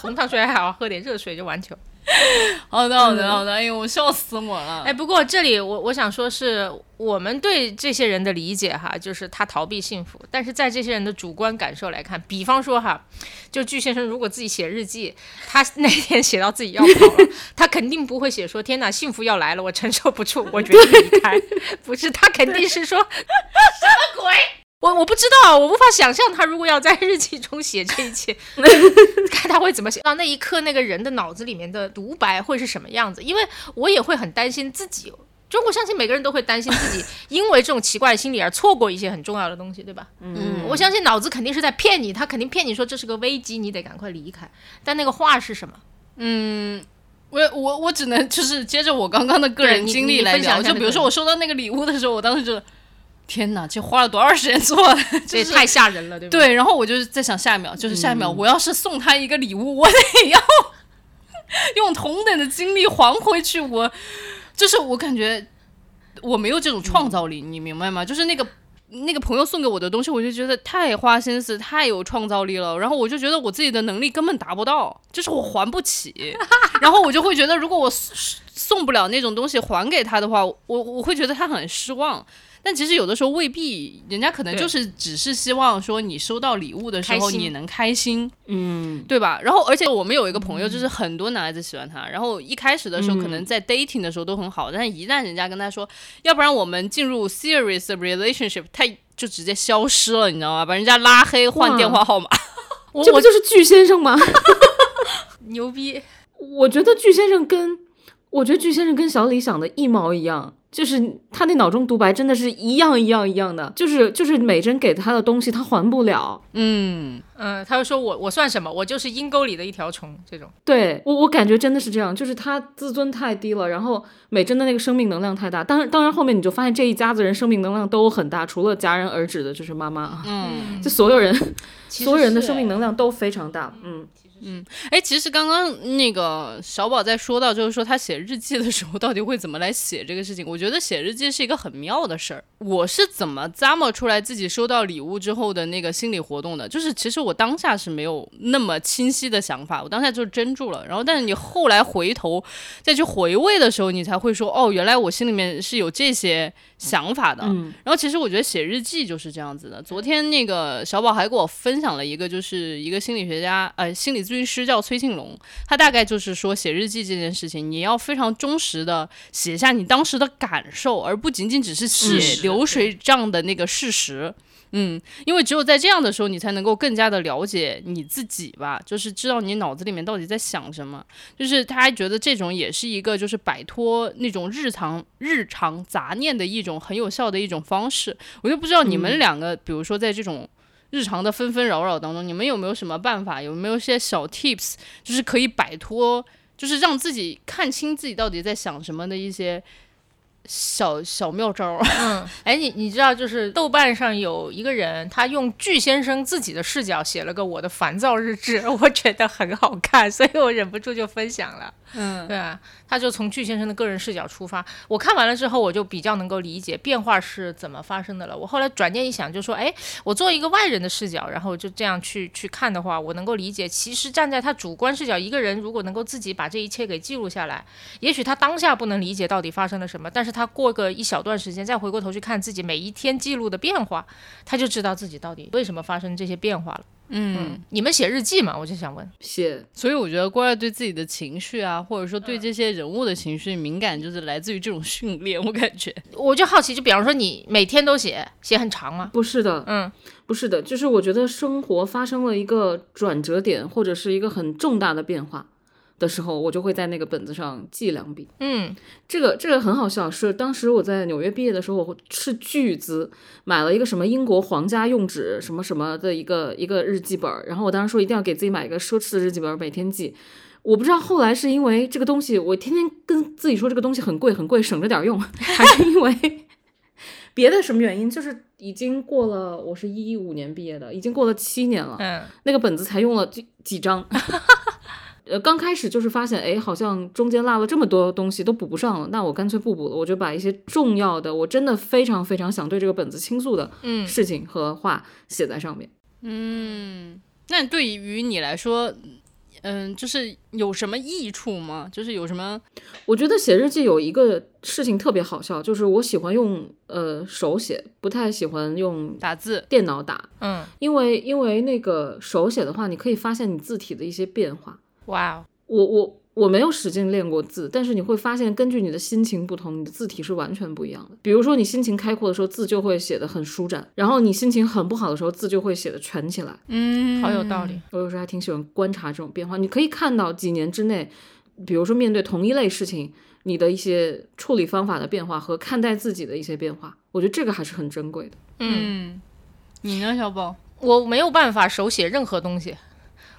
红糖水还好，喝点热水就完球。好的，好的，好的。哎呦，我笑死我了。哎，不过这里我我想说，是我们对这些人的理解哈，就是他逃避幸福，但是在这些人的主观感受来看，比方说哈，就巨先生如果自己写日记，他那天写到自己要跑了，他肯定不会写说天哪，幸福要来了，我承受不住，我决定离开。不是，他肯定是说什么鬼？我我不知道，我无法想象他如果要在日记中写这一切，看他会怎么写。到那一刻，那个人的脑子里面的独白会是什么样子？因为我也会很担心自己。中国相信每个人都会担心自己 因为这种奇怪的心理而错过一些很重要的东西，对吧？嗯，我相信脑子肯定是在骗你，他肯定骗你说这是个危机，你得赶快离开。但那个话是什么？嗯，我我我只能就是接着我刚刚的个人经历来聊，就比如说我收到那个礼物的时候，我当时就。天哪，这花了多少时间做的？这也太吓人了，对吧？对，然后我就在想，下一秒就是下一秒，我要是送他一个礼物，我得要 用同等的精力还回去。我就是我感觉我没有这种创造力，你明白吗？就是那个那个朋友送给我的东西，我就觉得太花心思、太有创造力了。然后我就觉得我自己的能力根本达不到，就是我还不起。然后我就会觉得，如果我送不了那种东西还给他的话，我我会觉得他很失望。但其实有的时候未必，人家可能就是只是希望说你收到礼物的时候你能开心，嗯，对吧？然后而且我们有一个朋友，就是很多男孩子喜欢他，然后一开始的时候可能在 dating 的时候都很好，但是一旦人家跟他说，要不然我们进入 serious relationship，他就直接消失了，你知道吗？把人家拉黑换电话号码，这不就是巨先生吗？牛逼！我觉得巨先生跟我觉得巨先生跟小李想的一毛一样。就是他那脑中独白真的是一样一样一样的，就是就是美珍给他的东西他还不了，嗯。嗯，他就说我我算什么，我就是阴沟里的一条虫，这种。对我我感觉真的是这样，就是他自尊太低了，然后美珍的那个生命能量太大，当然当然后面你就发现这一家子人生命能量都很大，除了戛然而止的就是妈妈，嗯，就所有人所有人的生命能量都非常大，嗯。嗯，嗯哎，其实刚刚那个小宝在说到，就是说他写日记的时候到底会怎么来写这个事情。我觉得写日记是一个很妙的事儿。我是怎么咂摸出来自己收到礼物之后的那个心理活动的？就是其实我当下是没有那么清晰的想法，我当下就是怔住了。然后，但是你后来回头再去回味的时候，你才会说，哦，原来我心里面是有这些。想法的，然后其实我觉得写日记就是这样子的。昨天那个小宝还给我分享了一个，就是一个心理学家，呃，心理咨询师叫崔庆龙，他大概就是说写日记这件事情，你要非常忠实的写下你当时的感受，而不仅仅只是写流水账的那个事实。嗯，因为只有在这样的时候，你才能够更加的了解你自己吧，就是知道你脑子里面到底在想什么。就是他还觉得这种也是一个，就是摆脱那种日常日常杂念的一种很有效的一种方式。我就不知道你们两个，比如说在这种日常的纷纷扰扰当中，你们有没有什么办法，有没有一些小 tips，就是可以摆脱，就是让自己看清自己到底在想什么的一些。小小妙招，嗯，哎，你你知道，就是豆瓣上有一个人，他用巨先生自己的视角写了个我的烦躁日志，我觉得很好看，所以我忍不住就分享了。嗯，对啊，他就从巨先生的个人视角出发，我看完了之后，我就比较能够理解变化是怎么发生的了。我后来转念一想，就说，哎，我做一个外人的视角，然后就这样去去看的话，我能够理解，其实站在他主观视角，一个人如果能够自己把这一切给记录下来，也许他当下不能理解到底发生了什么，但是。他过个一小段时间，再回过头去看自己每一天记录的变化，他就知道自己到底为什么发生这些变化了。嗯，你们写日记嘛？我就想问，写。所以我觉得郭二对自己的情绪啊，或者说对这些人物的情绪敏感，就是来自于这种训练。我感觉，我就好奇，就比方说你每天都写，写很长吗？不是的，嗯，不是的，就是我觉得生活发生了一个转折点，或者是一个很重大的变化。的时候，我就会在那个本子上记两笔。嗯，这个这个很好笑，是当时我在纽约毕业的时候，我斥巨资买了一个什么英国皇家用纸什么什么的一个一个日记本，然后我当时说一定要给自己买一个奢侈的日记本，每天记。我不知道后来是因为这个东西，我天天跟自己说这个东西很贵很贵，省着点用，还是因为 别的什么原因？就是已经过了，我是一五年毕业的，已经过了七年了，嗯，那个本子才用了几几张。呃，刚开始就是发现，哎，好像中间落了这么多东西都补不上了，那我干脆不补了，我就把一些重要的，我真的非常非常想对这个本子倾诉的事情和话写在上面。嗯，那对于你来说，嗯，就是有什么益处吗？就是有什么？我觉得写日记有一个事情特别好笑，就是我喜欢用呃手写，不太喜欢用打字。电脑打，嗯，因为因为那个手写的话，你可以发现你字体的一些变化。哇哦，我我我没有使劲练过字，但是你会发现，根据你的心情不同，你的字体是完全不一样的。比如说，你心情开阔的时候，字就会写得很舒展；然后你心情很不好的时候，字就会写得蜷起来。嗯，好有道理。我有时候还挺喜欢观察这种变化。你可以看到几年之内，比如说面对同一类事情，你的一些处理方法的变化和看待自己的一些变化，我觉得这个还是很珍贵的。嗯，你呢，小宝？我没有办法手写任何东西。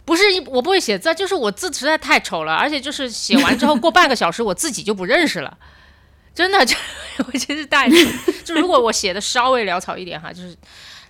不是我不会写字，就是我字实在太丑了，而且就是写完之后过半个小时我自己就不认识了，真的，就我真是太，就如果我写的稍微潦草一点哈，就是，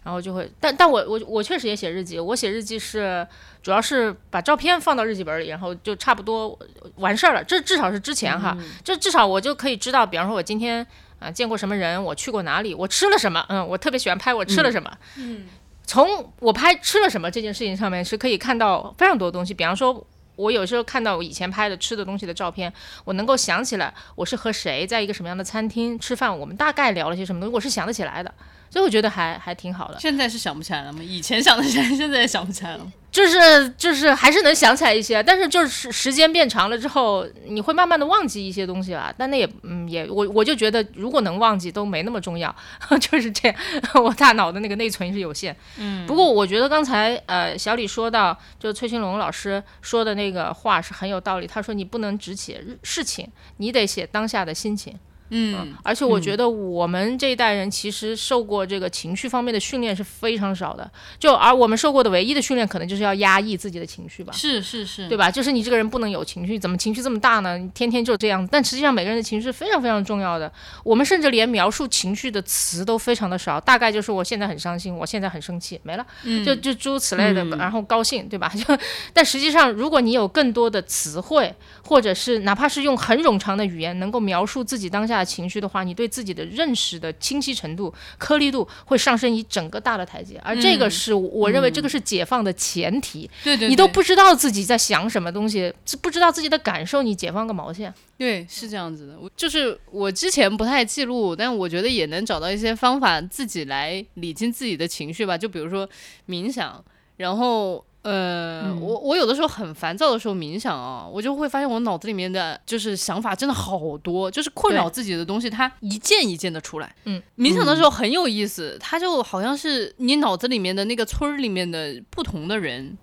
然后就会，但但我我我确实也写日记，我写日记是主要是把照片放到日记本里，然后就差不多完事儿了，这至少是之前哈，就至少我就可以知道，比方说我今天啊见过什么人，我去过哪里，我吃了什么，嗯，我特别喜欢拍我吃了什么，嗯。从我拍吃了什么这件事情上面是可以看到非常多东西，比方说，我有时候看到我以前拍的吃的东西的照片，我能够想起来我是和谁在一个什么样的餐厅吃饭，我们大概聊了些什么东西，我是想得起来的，所以我觉得还还挺好的。现在是想不起来了吗？以前想得起来，现在也想不起来了。就是就是还是能想起来一些，但是就是时间变长了之后，你会慢慢的忘记一些东西吧。但那也嗯也我我就觉得如果能忘记都没那么重要，就是这样。我大脑的那个内存是有限。嗯。不过我觉得刚才呃小李说到，就崔庆龙老师说的那个话是很有道理。他说你不能只写事情，你得写当下的心情。嗯，而且我觉得我们这一代人其实受过这个情绪方面的训练是非常少的，就而我们受过的唯一的训练，可能就是要压抑自己的情绪吧。是是是，对吧？就是你这个人不能有情绪，怎么情绪这么大呢？你天天就这样。但实际上每个人的情绪是非常非常重要的。我们甚至连描述情绪的词都非常的少，大概就是我现在很伤心，我现在很生气，没了，就就诸如此类的，然后高兴，对吧？就但实际上，如果你有更多的词汇，或者是哪怕是用很冗长的语言，能够描述自己当下。情绪的话，你对自己的认识的清晰程度、颗粒度会上升一整个大的台阶，而这个是我认为这个是解放的前提。对对，你都不知道自己在想什么东西，不知道自己的感受，你解放个毛线？对，是这样子的。我就是我之前不太记录，但我觉得也能找到一些方法自己来理清自己的情绪吧。就比如说冥想，然后。呃，我我有的时候很烦躁的时候冥想啊，我就会发现我脑子里面的就是想法真的好多，就是困扰自己的东西，它一件一件的出来。嗯，冥想的时候很有意思，它就好像是你脑子里面的那个村儿里面的不同的人，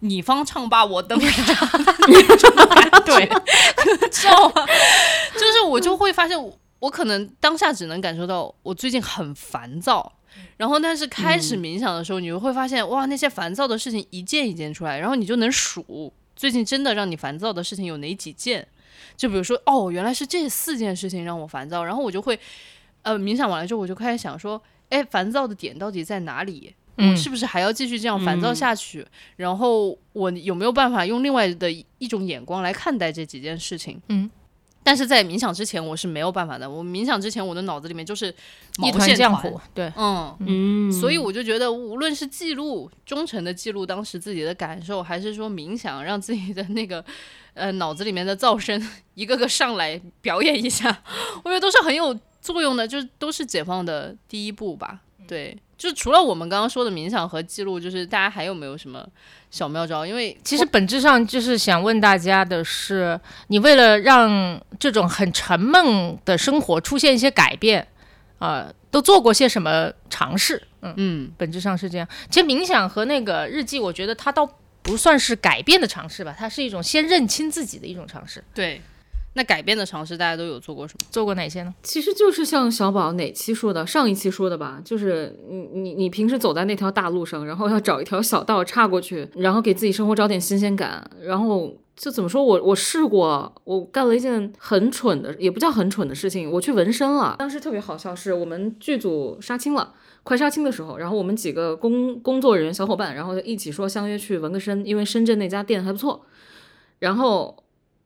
你方唱罢我登场，对，知道吗？就是我就会发现，我可能当下只能感受到我最近很烦躁。然后，但是开始冥想的时候，你就会发现，哇，那些烦躁的事情一件一件出来，然后你就能数最近真的让你烦躁的事情有哪几件。就比如说，哦，原来是这四件事情让我烦躁，然后我就会，呃，冥想完了之后，我就开始想说，哎，烦躁的点到底在哪里？我是不是还要继续这样烦躁下去？然后我有没有办法用另外的一种眼光来看待这几件事情？嗯。但是在冥想之前，我是没有办法的。我冥想之前，我的脑子里面就是一团浆糊。对，嗯嗯，所以我就觉得，无论是记录忠诚的记录当时自己的感受，还是说冥想，让自己的那个呃脑子里面的噪声一个个上来表演一下，我觉得都是很有作用的，就是都是解放的第一步吧。对，就除了我们刚刚说的冥想和记录，就是大家还有没有什么？小妙招，因为其实本质上就是想问大家的是，你为了让这种很沉闷的生活出现一些改变，啊，都做过些什么尝试？嗯嗯，本质上是这样。其实冥想和那个日记，我觉得它倒不算是改变的尝试吧，它是一种先认清自己的一种尝试。对。那改变的尝试，大家都有做过什么？做过哪些呢？其实就是像小宝哪期说的，上一期说的吧，就是你你你平时走在那条大路上，然后要找一条小道岔过去，然后给自己生活找点新鲜感。然后就怎么说我我试过，我干了一件很蠢的，也不叫很蠢的事情，我去纹身了。当时特别好笑，是我们剧组杀青了，快杀青的时候，然后我们几个工工作人员小伙伴，然后就一起说相约去纹个身，因为深圳那家店还不错。然后。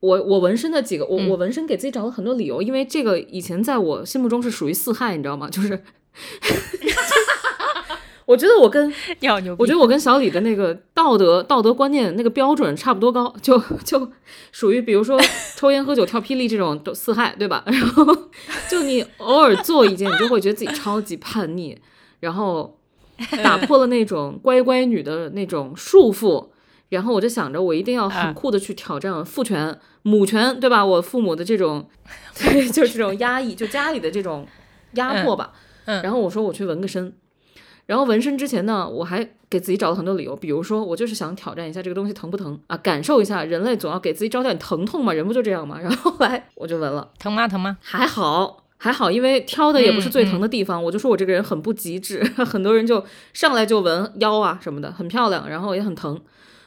我我纹身的几个，我我纹身给自己找了很多理由，因为这个以前在我心目中是属于四害，你知道吗？就是 我觉得我跟！我觉得我跟小李的那个道德道德观念那个标准差不多高，就就属于比如说抽烟喝酒跳霹雳这种都四害，对吧？然后就你偶尔做一件，你就会觉得自己超级叛逆，然后打破了那种乖乖女的那种束缚，然后我就想着我一定要很酷的去挑战父权、母权，对吧？我父母的这种，对，就是这种压抑，就家里的这种压迫吧。嗯然后我说我去纹个身。然后纹身之前呢，我还给自己找了很多理由，比如说我就是想挑战一下这个东西疼不疼啊，感受一下人类总要给自己找点疼痛嘛，人不就这样嘛。然后后来我就纹了，疼吗？疼吗？还好还好，因为挑的也不是最疼的地方，我就说我这个人很不极致，很多人就上来就纹腰啊什么的，很漂亮，然后也很疼。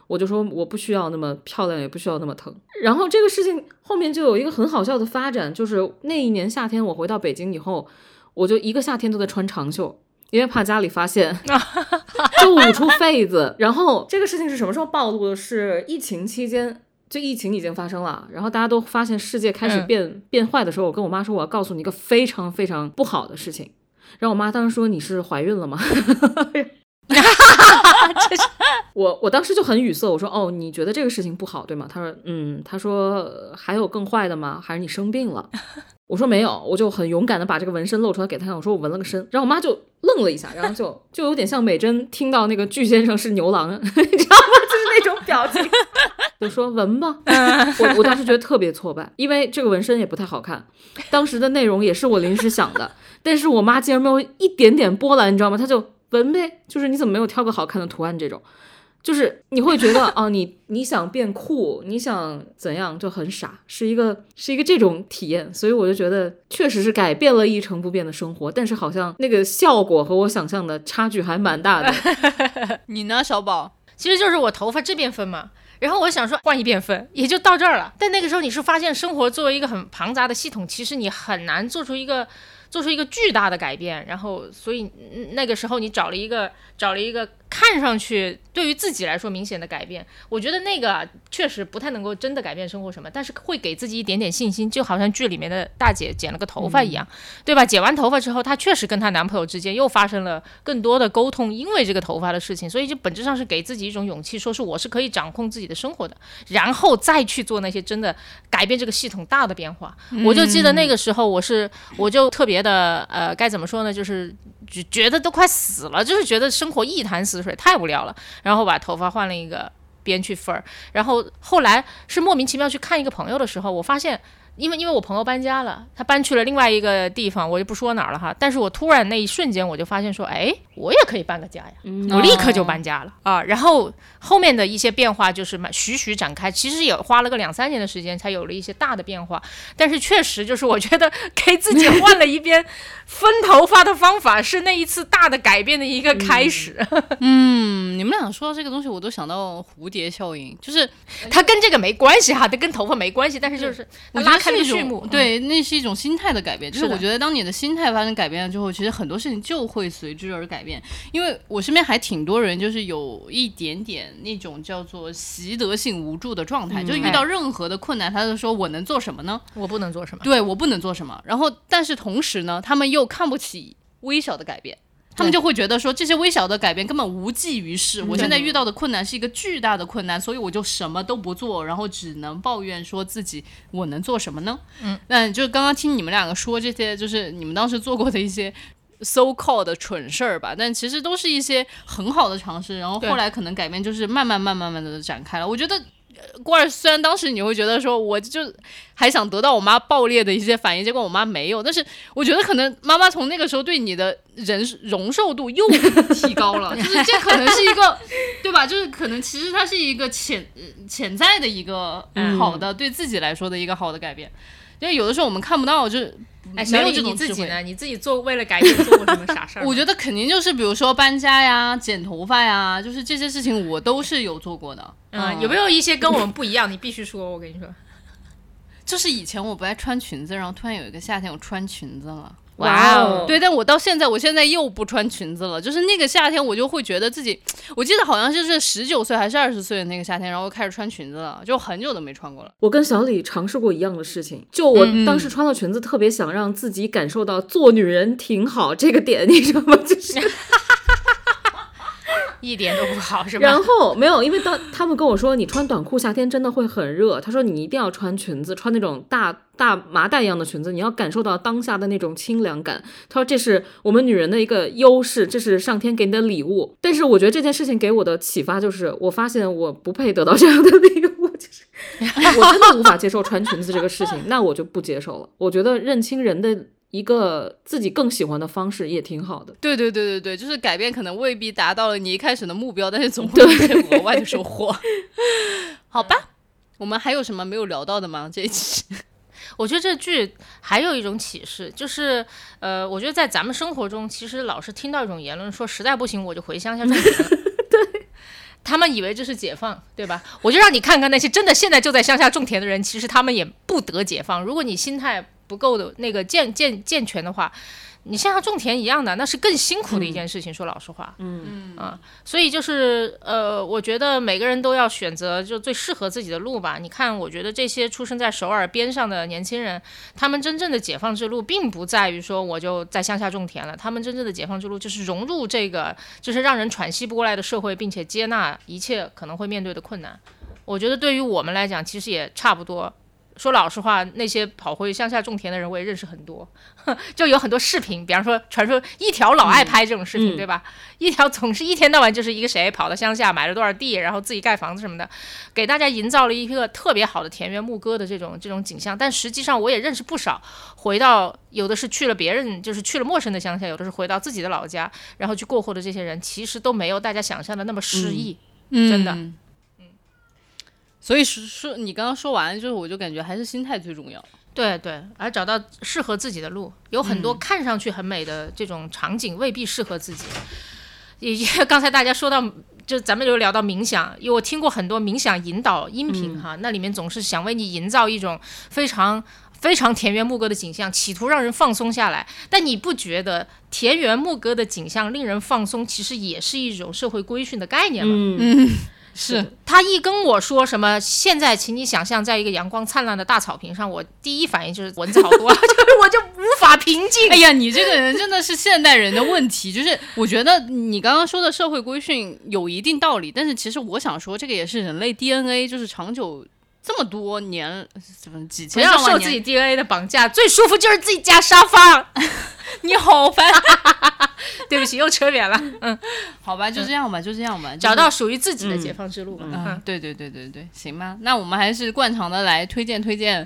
我就说我不需要那么漂亮，也不需要那么疼。然后这个事情后面就有一个很好笑的发展，就是那一年夏天我回到北京以后，我就一个夏天都在穿长袖。因为怕家里发现，就捂出痱子。然后这个事情是什么时候暴露的？是疫情期间，就疫情已经发生了，然后大家都发现世界开始变、变坏的时候，我跟我妈说，我要告诉你一个非常非常不好的事情。然后我妈当时说：“你是怀孕了吗？” 我我当时就很语塞，我说：“哦，你觉得这个事情不好，对吗？”他说：“嗯。”他说：“还有更坏的吗？还是你生病了？” 我说没有，我就很勇敢的把这个纹身露出来给他看。我说我纹了个身，然后我妈就愣了一下，然后就就有点像美珍听到那个巨先生是牛郎，你知道吗？就是那种表情，就说纹吧。我我当时觉得特别挫败，因为这个纹身也不太好看，当时的内容也是我临时想的，但是我妈竟然没有一点点波澜，你知道吗？她就纹呗，就是你怎么没有挑个好看的图案这种。就是你会觉得哦，你你想变酷，你想怎样就很傻，是一个是一个这种体验，所以我就觉得确实是改变了一成不变的生活，但是好像那个效果和我想象的差距还蛮大的。你呢，小宝？其实就是我头发这边分嘛，然后我想说换一边分，也就到这儿了。但那个时候你是发现生活作为一个很庞杂的系统，其实你很难做出一个做出一个巨大的改变，然后所以那个时候你找了一个找了一个看上去对于自己来说明显的改变，我觉得那个啊确实不太能够真的改变生活什么，但是会给自己一点点信心，就好像剧里面的大姐剪了个头发一样，对吧？剪完头发之后，她确实跟她男朋友之间又发生了更多的沟通，因为这个头发的事情，所以就本质上是给自己一种勇气，说是我是可以掌控自己的生活的，然后再去做那些真的改变这个系统大的变化。我就记得那个时候，我是我就特别的呃，该怎么说呢？就是觉觉得都快死了，就是觉得生活一潭死水，太无聊了。然后把头发换了一个编去分儿，然后后来是莫名其妙去看一个朋友的时候，我发现。因为因为我朋友搬家了，他搬去了另外一个地方，我就不说哪儿了哈。但是我突然那一瞬间，我就发现说，哎，我也可以搬个家呀，我立刻就搬家了啊。然后后面的一些变化就是慢徐徐展开，其实也花了个两三年的时间，才有了一些大的变化。但是确实就是我觉得给自己换了一边分头发的方法，是那一次大的改变的一个开始。嗯，你们俩说到这个东西，我都想到蝴蝶效应，就是它跟这个没关系哈，它跟头发没关系，但是就是我拉开序幕。嗯对，那是一种心态的改变。就是我觉得，当你的心态发生改变了之后，其实很多事情就会随之而改变。因为我身边还挺多人，就是有一点点那种叫做习得性无助的状态，就遇到任何的困难，他就说我能做什么呢？我不能做什么。对我不能做什么。然后，但是同时呢，他们又看不起微小的改变。他们就会觉得说这些微小的改变根本无济于事。我现在遇到的困难是一个巨大的困难，所以我就什么都不做，然后只能抱怨说自己我能做什么呢？嗯，那就刚刚听你们两个说这些，就是你们当时做过的一些 so called 的蠢事儿吧，但其实都是一些很好的尝试，然后后来可能改变就是慢慢慢慢慢慢的展开了。我觉得。呃郭儿虽然当时你会觉得说，我就还想得到我妈爆裂的一些反应，结果我妈没有，但是我觉得可能妈妈从那个时候对你的人容受度又提高了，就是这可能是一个，对吧？就是可能其实它是一个潜呃潜在的一个好的、对自己来说的一个好的改变，因为有的时候我们看不到，就是哎，没有小李这种。你自己呢？你自己做为了改变做过什么傻事儿 吗？我觉得肯定就是比如说搬家呀、剪头发呀，就是这些事情我都是有做过的。嗯，有没有一些跟我们不一样？你必须说，我跟你说。就是以前我不爱穿裙子，然后突然有一个夏天我穿裙子了。哇哦对，但我到现在，我现在又不穿裙子了。就是那个夏天，我就会觉得自己，我记得好像就是十九岁还是二十岁的那个夏天，然后开始穿裙子了，就很久都没穿过了。我跟小李尝试过一样的事情，就我当时穿了裙子，特别想让自己感受到做女人挺好这个点，你知道吗？就是 一点都不好，是吧？然后没有，因为当他们跟我说你穿短裤夏天真的会很热，他说你一定要穿裙子，穿那种大大麻袋一样的裙子，你要感受到当下的那种清凉感。他说这是我们女人的一个优势，这是上天给你的礼物。但是我觉得这件事情给我的启发就是，我发现我不配得到这样的礼物，就是我真的无法接受穿裙子这个事情，那我就不接受了。我觉得认清人的一个自己更喜欢的方式也挺好的。对对对对对，就是改变可能未必达到了你一开始的目标，但是总会有一些额外的收获。好吧，我们还有什么没有聊到的吗？这一期？我觉得这剧还有一种启示，就是呃，我觉得在咱们生活中，其实老是听到一种言论，说实在不行我就回乡下种田。对，他们以为这是解放，对吧？我就让你看看那些真的现在就在乡下种田的人，其实他们也不得解放。如果你心态不够的那个健健健全的话，你乡下种田一样的，那是更辛苦的一件事情。说老实话，嗯啊，所以就是呃，我觉得每个人都要选择就最适合自己的路吧。你看，我觉得这些出生在首尔边上的年轻人，他们真正的解放之路，并不在于说我就在乡下种田了，他们真正的解放之路就是融入这个就是让人喘息不过来的社会，并且接纳一切可能会面对的困难。我觉得对于我们来讲，其实也差不多。说老实话，那些跑回乡下种田的人，我也认识很多，就有很多视频，比方说传说一条老爱拍这种视频，嗯对吧？一条总是一天到晚就是一个谁跑到乡下买了多少地，然后自己盖房子什么的，给大家营造了一个特别好的田园牧歌的这种这种景象。但实际上，我也认识不少回到有的是去了别人，就是去了陌生的乡下，有的是回到自己的老家，然后去过活的这些人，其实都没有大家想象的那么诗意。真的嗯。所以说说你刚刚说完，就是我就感觉还是心态最重要。对对，而找到适合自己的路，有很多看上去很美的这种场景未必适合自己。也也 刚才大家说到，就咱们就聊到冥想，因为我听过很多冥想引导音频哈，那里面总是想为你营造一种非常。非常田园牧歌的景象，企图让人放松下来。但你不觉得田园牧歌的景象令人放松，其实也是一种社会规训的概念吗？嗯是，他一跟我说什么，现在请你想象在一个阳光灿烂的大草坪上，我第一反应就是蚊子好多，就是我就无法平静。哎呀，你这个人真的是现代人的问题。就是我觉得你刚刚说的社会规训有一定道理，但是其实我想说，这个也是人类 DNA，就是长久这么多年，怎么几千上万年要受自己 DNA 的绑架，最舒服就是自己家沙发。你好烦。对不起，又扯远了。嗯，好吧，就这样吧，就这样吧，找到属于自己的解放之路吧。嗯嗯，，对对对对对，行吧。那我们还是惯常的来推荐推荐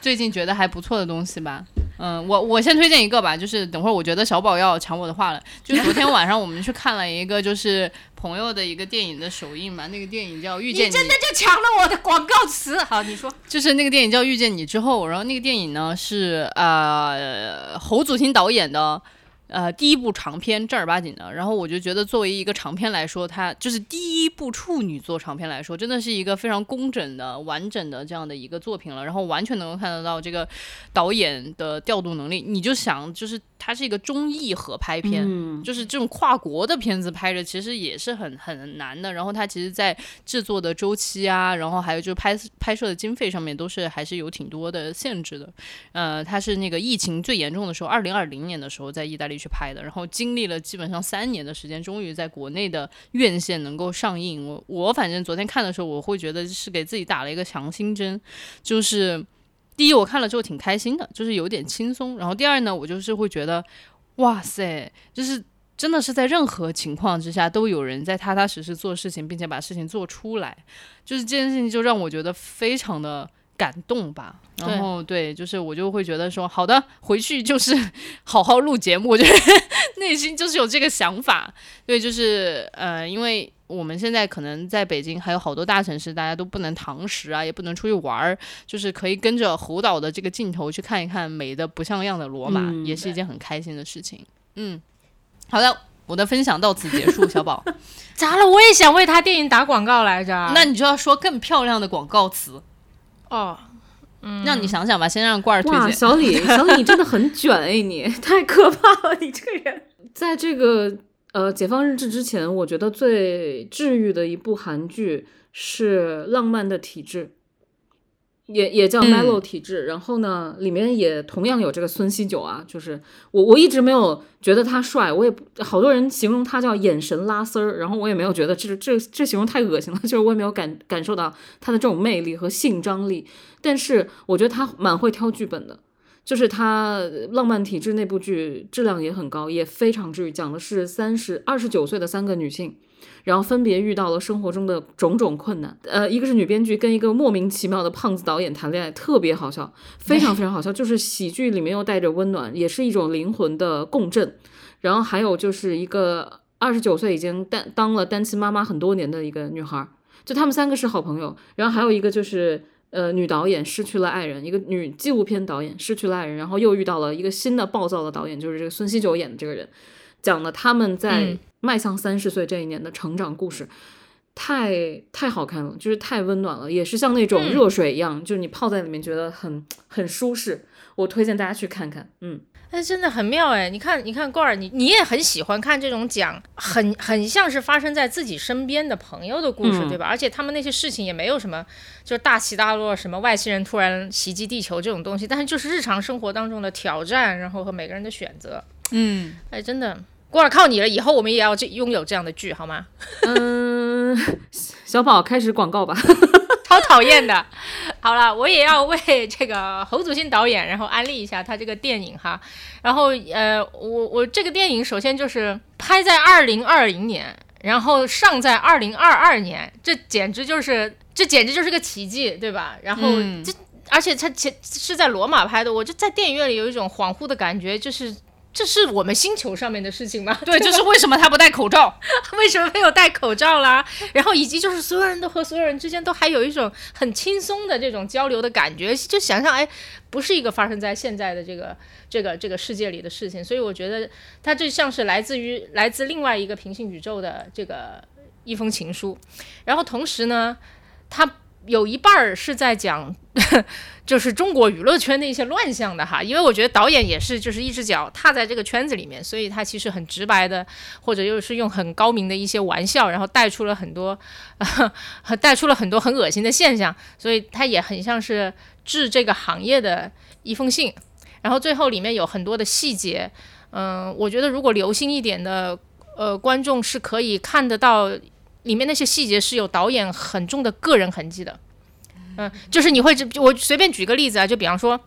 最近觉得还不错的东西吧。嗯，我我先推荐一个吧，就是等会儿我觉得小宝要抢我的话了。就昨天晚上我们去看了一个就是朋友的一个电影的首映嘛，那个电影叫《遇见你》，你真的就抢了我的广告词。好，你说。就是那个电影叫《遇见你》之后，然后那个电影呢是呃侯祖新导演的。呃，第一部长片正儿八经的，然后我就觉得作为一个长片来说，它就是第一部处女作长片来说，真的是一个非常工整的、完整的这样的一个作品了。然后完全能够看得到这个导演的调度能力。你就想，就是它是一个中意合拍片，嗯就是这种跨国的片子拍着，其实也是很很难的。然后它其实，在制作的周期啊，然后还有就是拍拍摄的经费上面，都是还是有挺多的限制的。呃，它是那个疫情最严重的时候，二零二零年的时候在意大利去拍的，然后经历了基本上三年的时间，终于在国内的院线能够上映。我我反正昨天看的时候，我会觉得是给自己打了一个强心针，就是。第一，我看了之后挺开心的，就是有点轻松。然后第二呢，我就是会觉得，哇塞，就是真的是在任何情况之下都有人在踏踏实实做事情，并且把事情做出来，就是这件事情就让我觉得非常的感动吧。然后对，就是我就会觉得说，好的，回去就是 好好录节目，我觉得内心就是有这个想法。对，就是呃，因为我们现在可能在北京还有好多大城市，大家都不能堂食啊，也不能出去玩儿，就是可以跟着侯导的这个镜头去看一看美的不像样的罗马，嗯也是一件很开心的事情。嗯，好的，我的分享到此结束，小宝，咋了？我也想为他电影打广告来着。那你就要说更漂亮的广告词，哦，嗯让你想想吧，先让罐儿推，荐。小李，小李你真的很卷哎，你太可怕了，你这个人。在这个呃解放日志之前，我觉得最治愈的一部韩剧是《浪漫的体质》。也也叫嗯 Mellow 体质，然后呢，里面也同样有这个孙锡九啊，就是我我一直没有觉得他帅，我也不好多人形容他叫眼神拉丝儿，然后我也没有觉得这这这形容太恶心了，就是我也没有感感受到他的这种魅力和性张力，但是我觉得他蛮会挑剧本的。就是他《浪漫体质》那部剧质量也很高，也非常治愈，讲的是三十二十九岁的三个女性，然后分别遇到了生活中的种种困难。呃，一个是女编剧跟一个莫名其妙的胖子导演谈恋爱，特别好笑，非常 非常好笑。就是喜剧里面又带着温暖，也是一种灵魂的共振。然后还有就是一个二十九岁已经单当了单亲妈妈很多年的一个女孩，就他们三个是好朋友。然后还有一个就是。呃，女导演失去了爱人，一个女纪录片导演失去了爱人，然后又遇到了一个新的暴躁的导演，就是这个孙锡九演的这个人，讲了他们在嗯迈向三十岁这一年的成长故事，太太好看了，就是太温暖了，也是像那种热水一样，就是你泡在里面觉得很很舒适。我推荐大家去看看，嗯，哎，真的很妙哎！你看，你看罐儿，你你也很喜欢看这种讲很很像是发生在自己身边的朋友的故事，嗯对吧？而且他们那些事情也没有什么，就是大起大落，什么外星人突然袭击地球这种东西，但是就是日常生活当中的挑战，然后和每个人的选择。嗯，哎，真的，罐儿靠你了，以后我们也要这拥有这样的剧，好吗？嗯，小宝开始广告吧。超讨厌的。好了，我也要为这个侯祖新导演，然后安利一下他这个电影哈。然后呃，我我这个电影首先就是拍在二零二零年，然后上在二零二二年，这简直就是这简直就是个奇迹，对吧？然后嗯这。而且它前是在罗马拍的，我就在电影院里有一种恍惚的感觉，就是这是我们星球上面的事情吗？对，就是为什么他不戴口罩？为什么没有戴口罩啦？然后以及就是所有人都和所有人之间都还有一种很轻松的这种交流的感觉，就想象哎，不是一个发生在现在的这个这个这个世界里的事情，所以我觉得它就像是来自于来自另外一个平行宇宙的这个一封情书，然后同时呢，它有一半儿是在讲。就是中国娱乐圈的一些乱象的哈，因为我觉得导演也是就是一只脚踏在这个圈子里面，所以他其实很直白的，或者又是用很高明的一些玩笑，然后带出了很多，带出了很多很恶心的现象，所以他也很像是致这个行业的一封信。然后最后里面有很多的细节，嗯、我觉得如果留心一点的呃观众是可以看得到里面那些细节是有导演很重的个人痕迹的。嗯，就是你会，我随便举个例子啊，就比方说，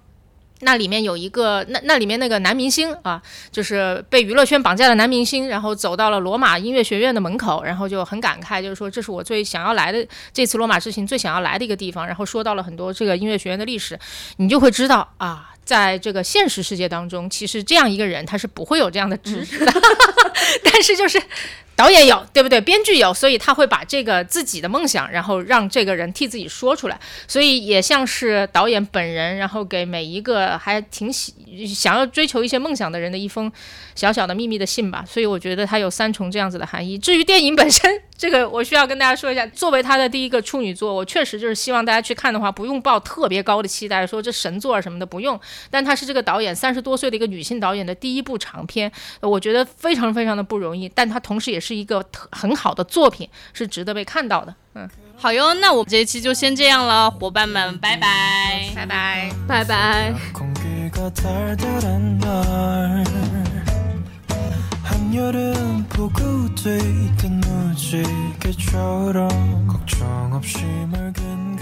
那里面有一个，那那里面那个男明星啊，就是被娱乐圈绑架的男明星，然后走到了罗马音乐学院的门口，然后就很感慨，就是说这是我最想要来的这次罗马之行最想要来的一个地方，然后说到了很多这个音乐学院的历史，你就会知道啊，在这个现实世界当中，其实这样一个人他是不会有这样的知识的，但是就是。导演有，对不对？编剧有，所以他会把这个自己的梦想，然后让这个人替自己说出来，所以也像是导演本人，然后给每一个还挺喜想要追求一些梦想的人的一封小小的秘密的信吧。所以我觉得它有三重这样子的含义。至于电影本身，这个我需要跟大家说一下，作为他的第一个处女作，我确实就是希望大家去看的话，不用抱特别高的期待，说这神作啊什么的不用。但他是这个导演三十多岁的一个女性导演的第一部长片，我觉得非常非常的不容易，但他同时也是一个特很好的作品，是值得被看到的。嗯，好哟，那我们这一期就先这样了，伙伴们，拜拜，拜拜。拜拜。 공기가 달달한 날 한여름 폭우 뒤뜬 무지개처럼 걱정 없이 맑은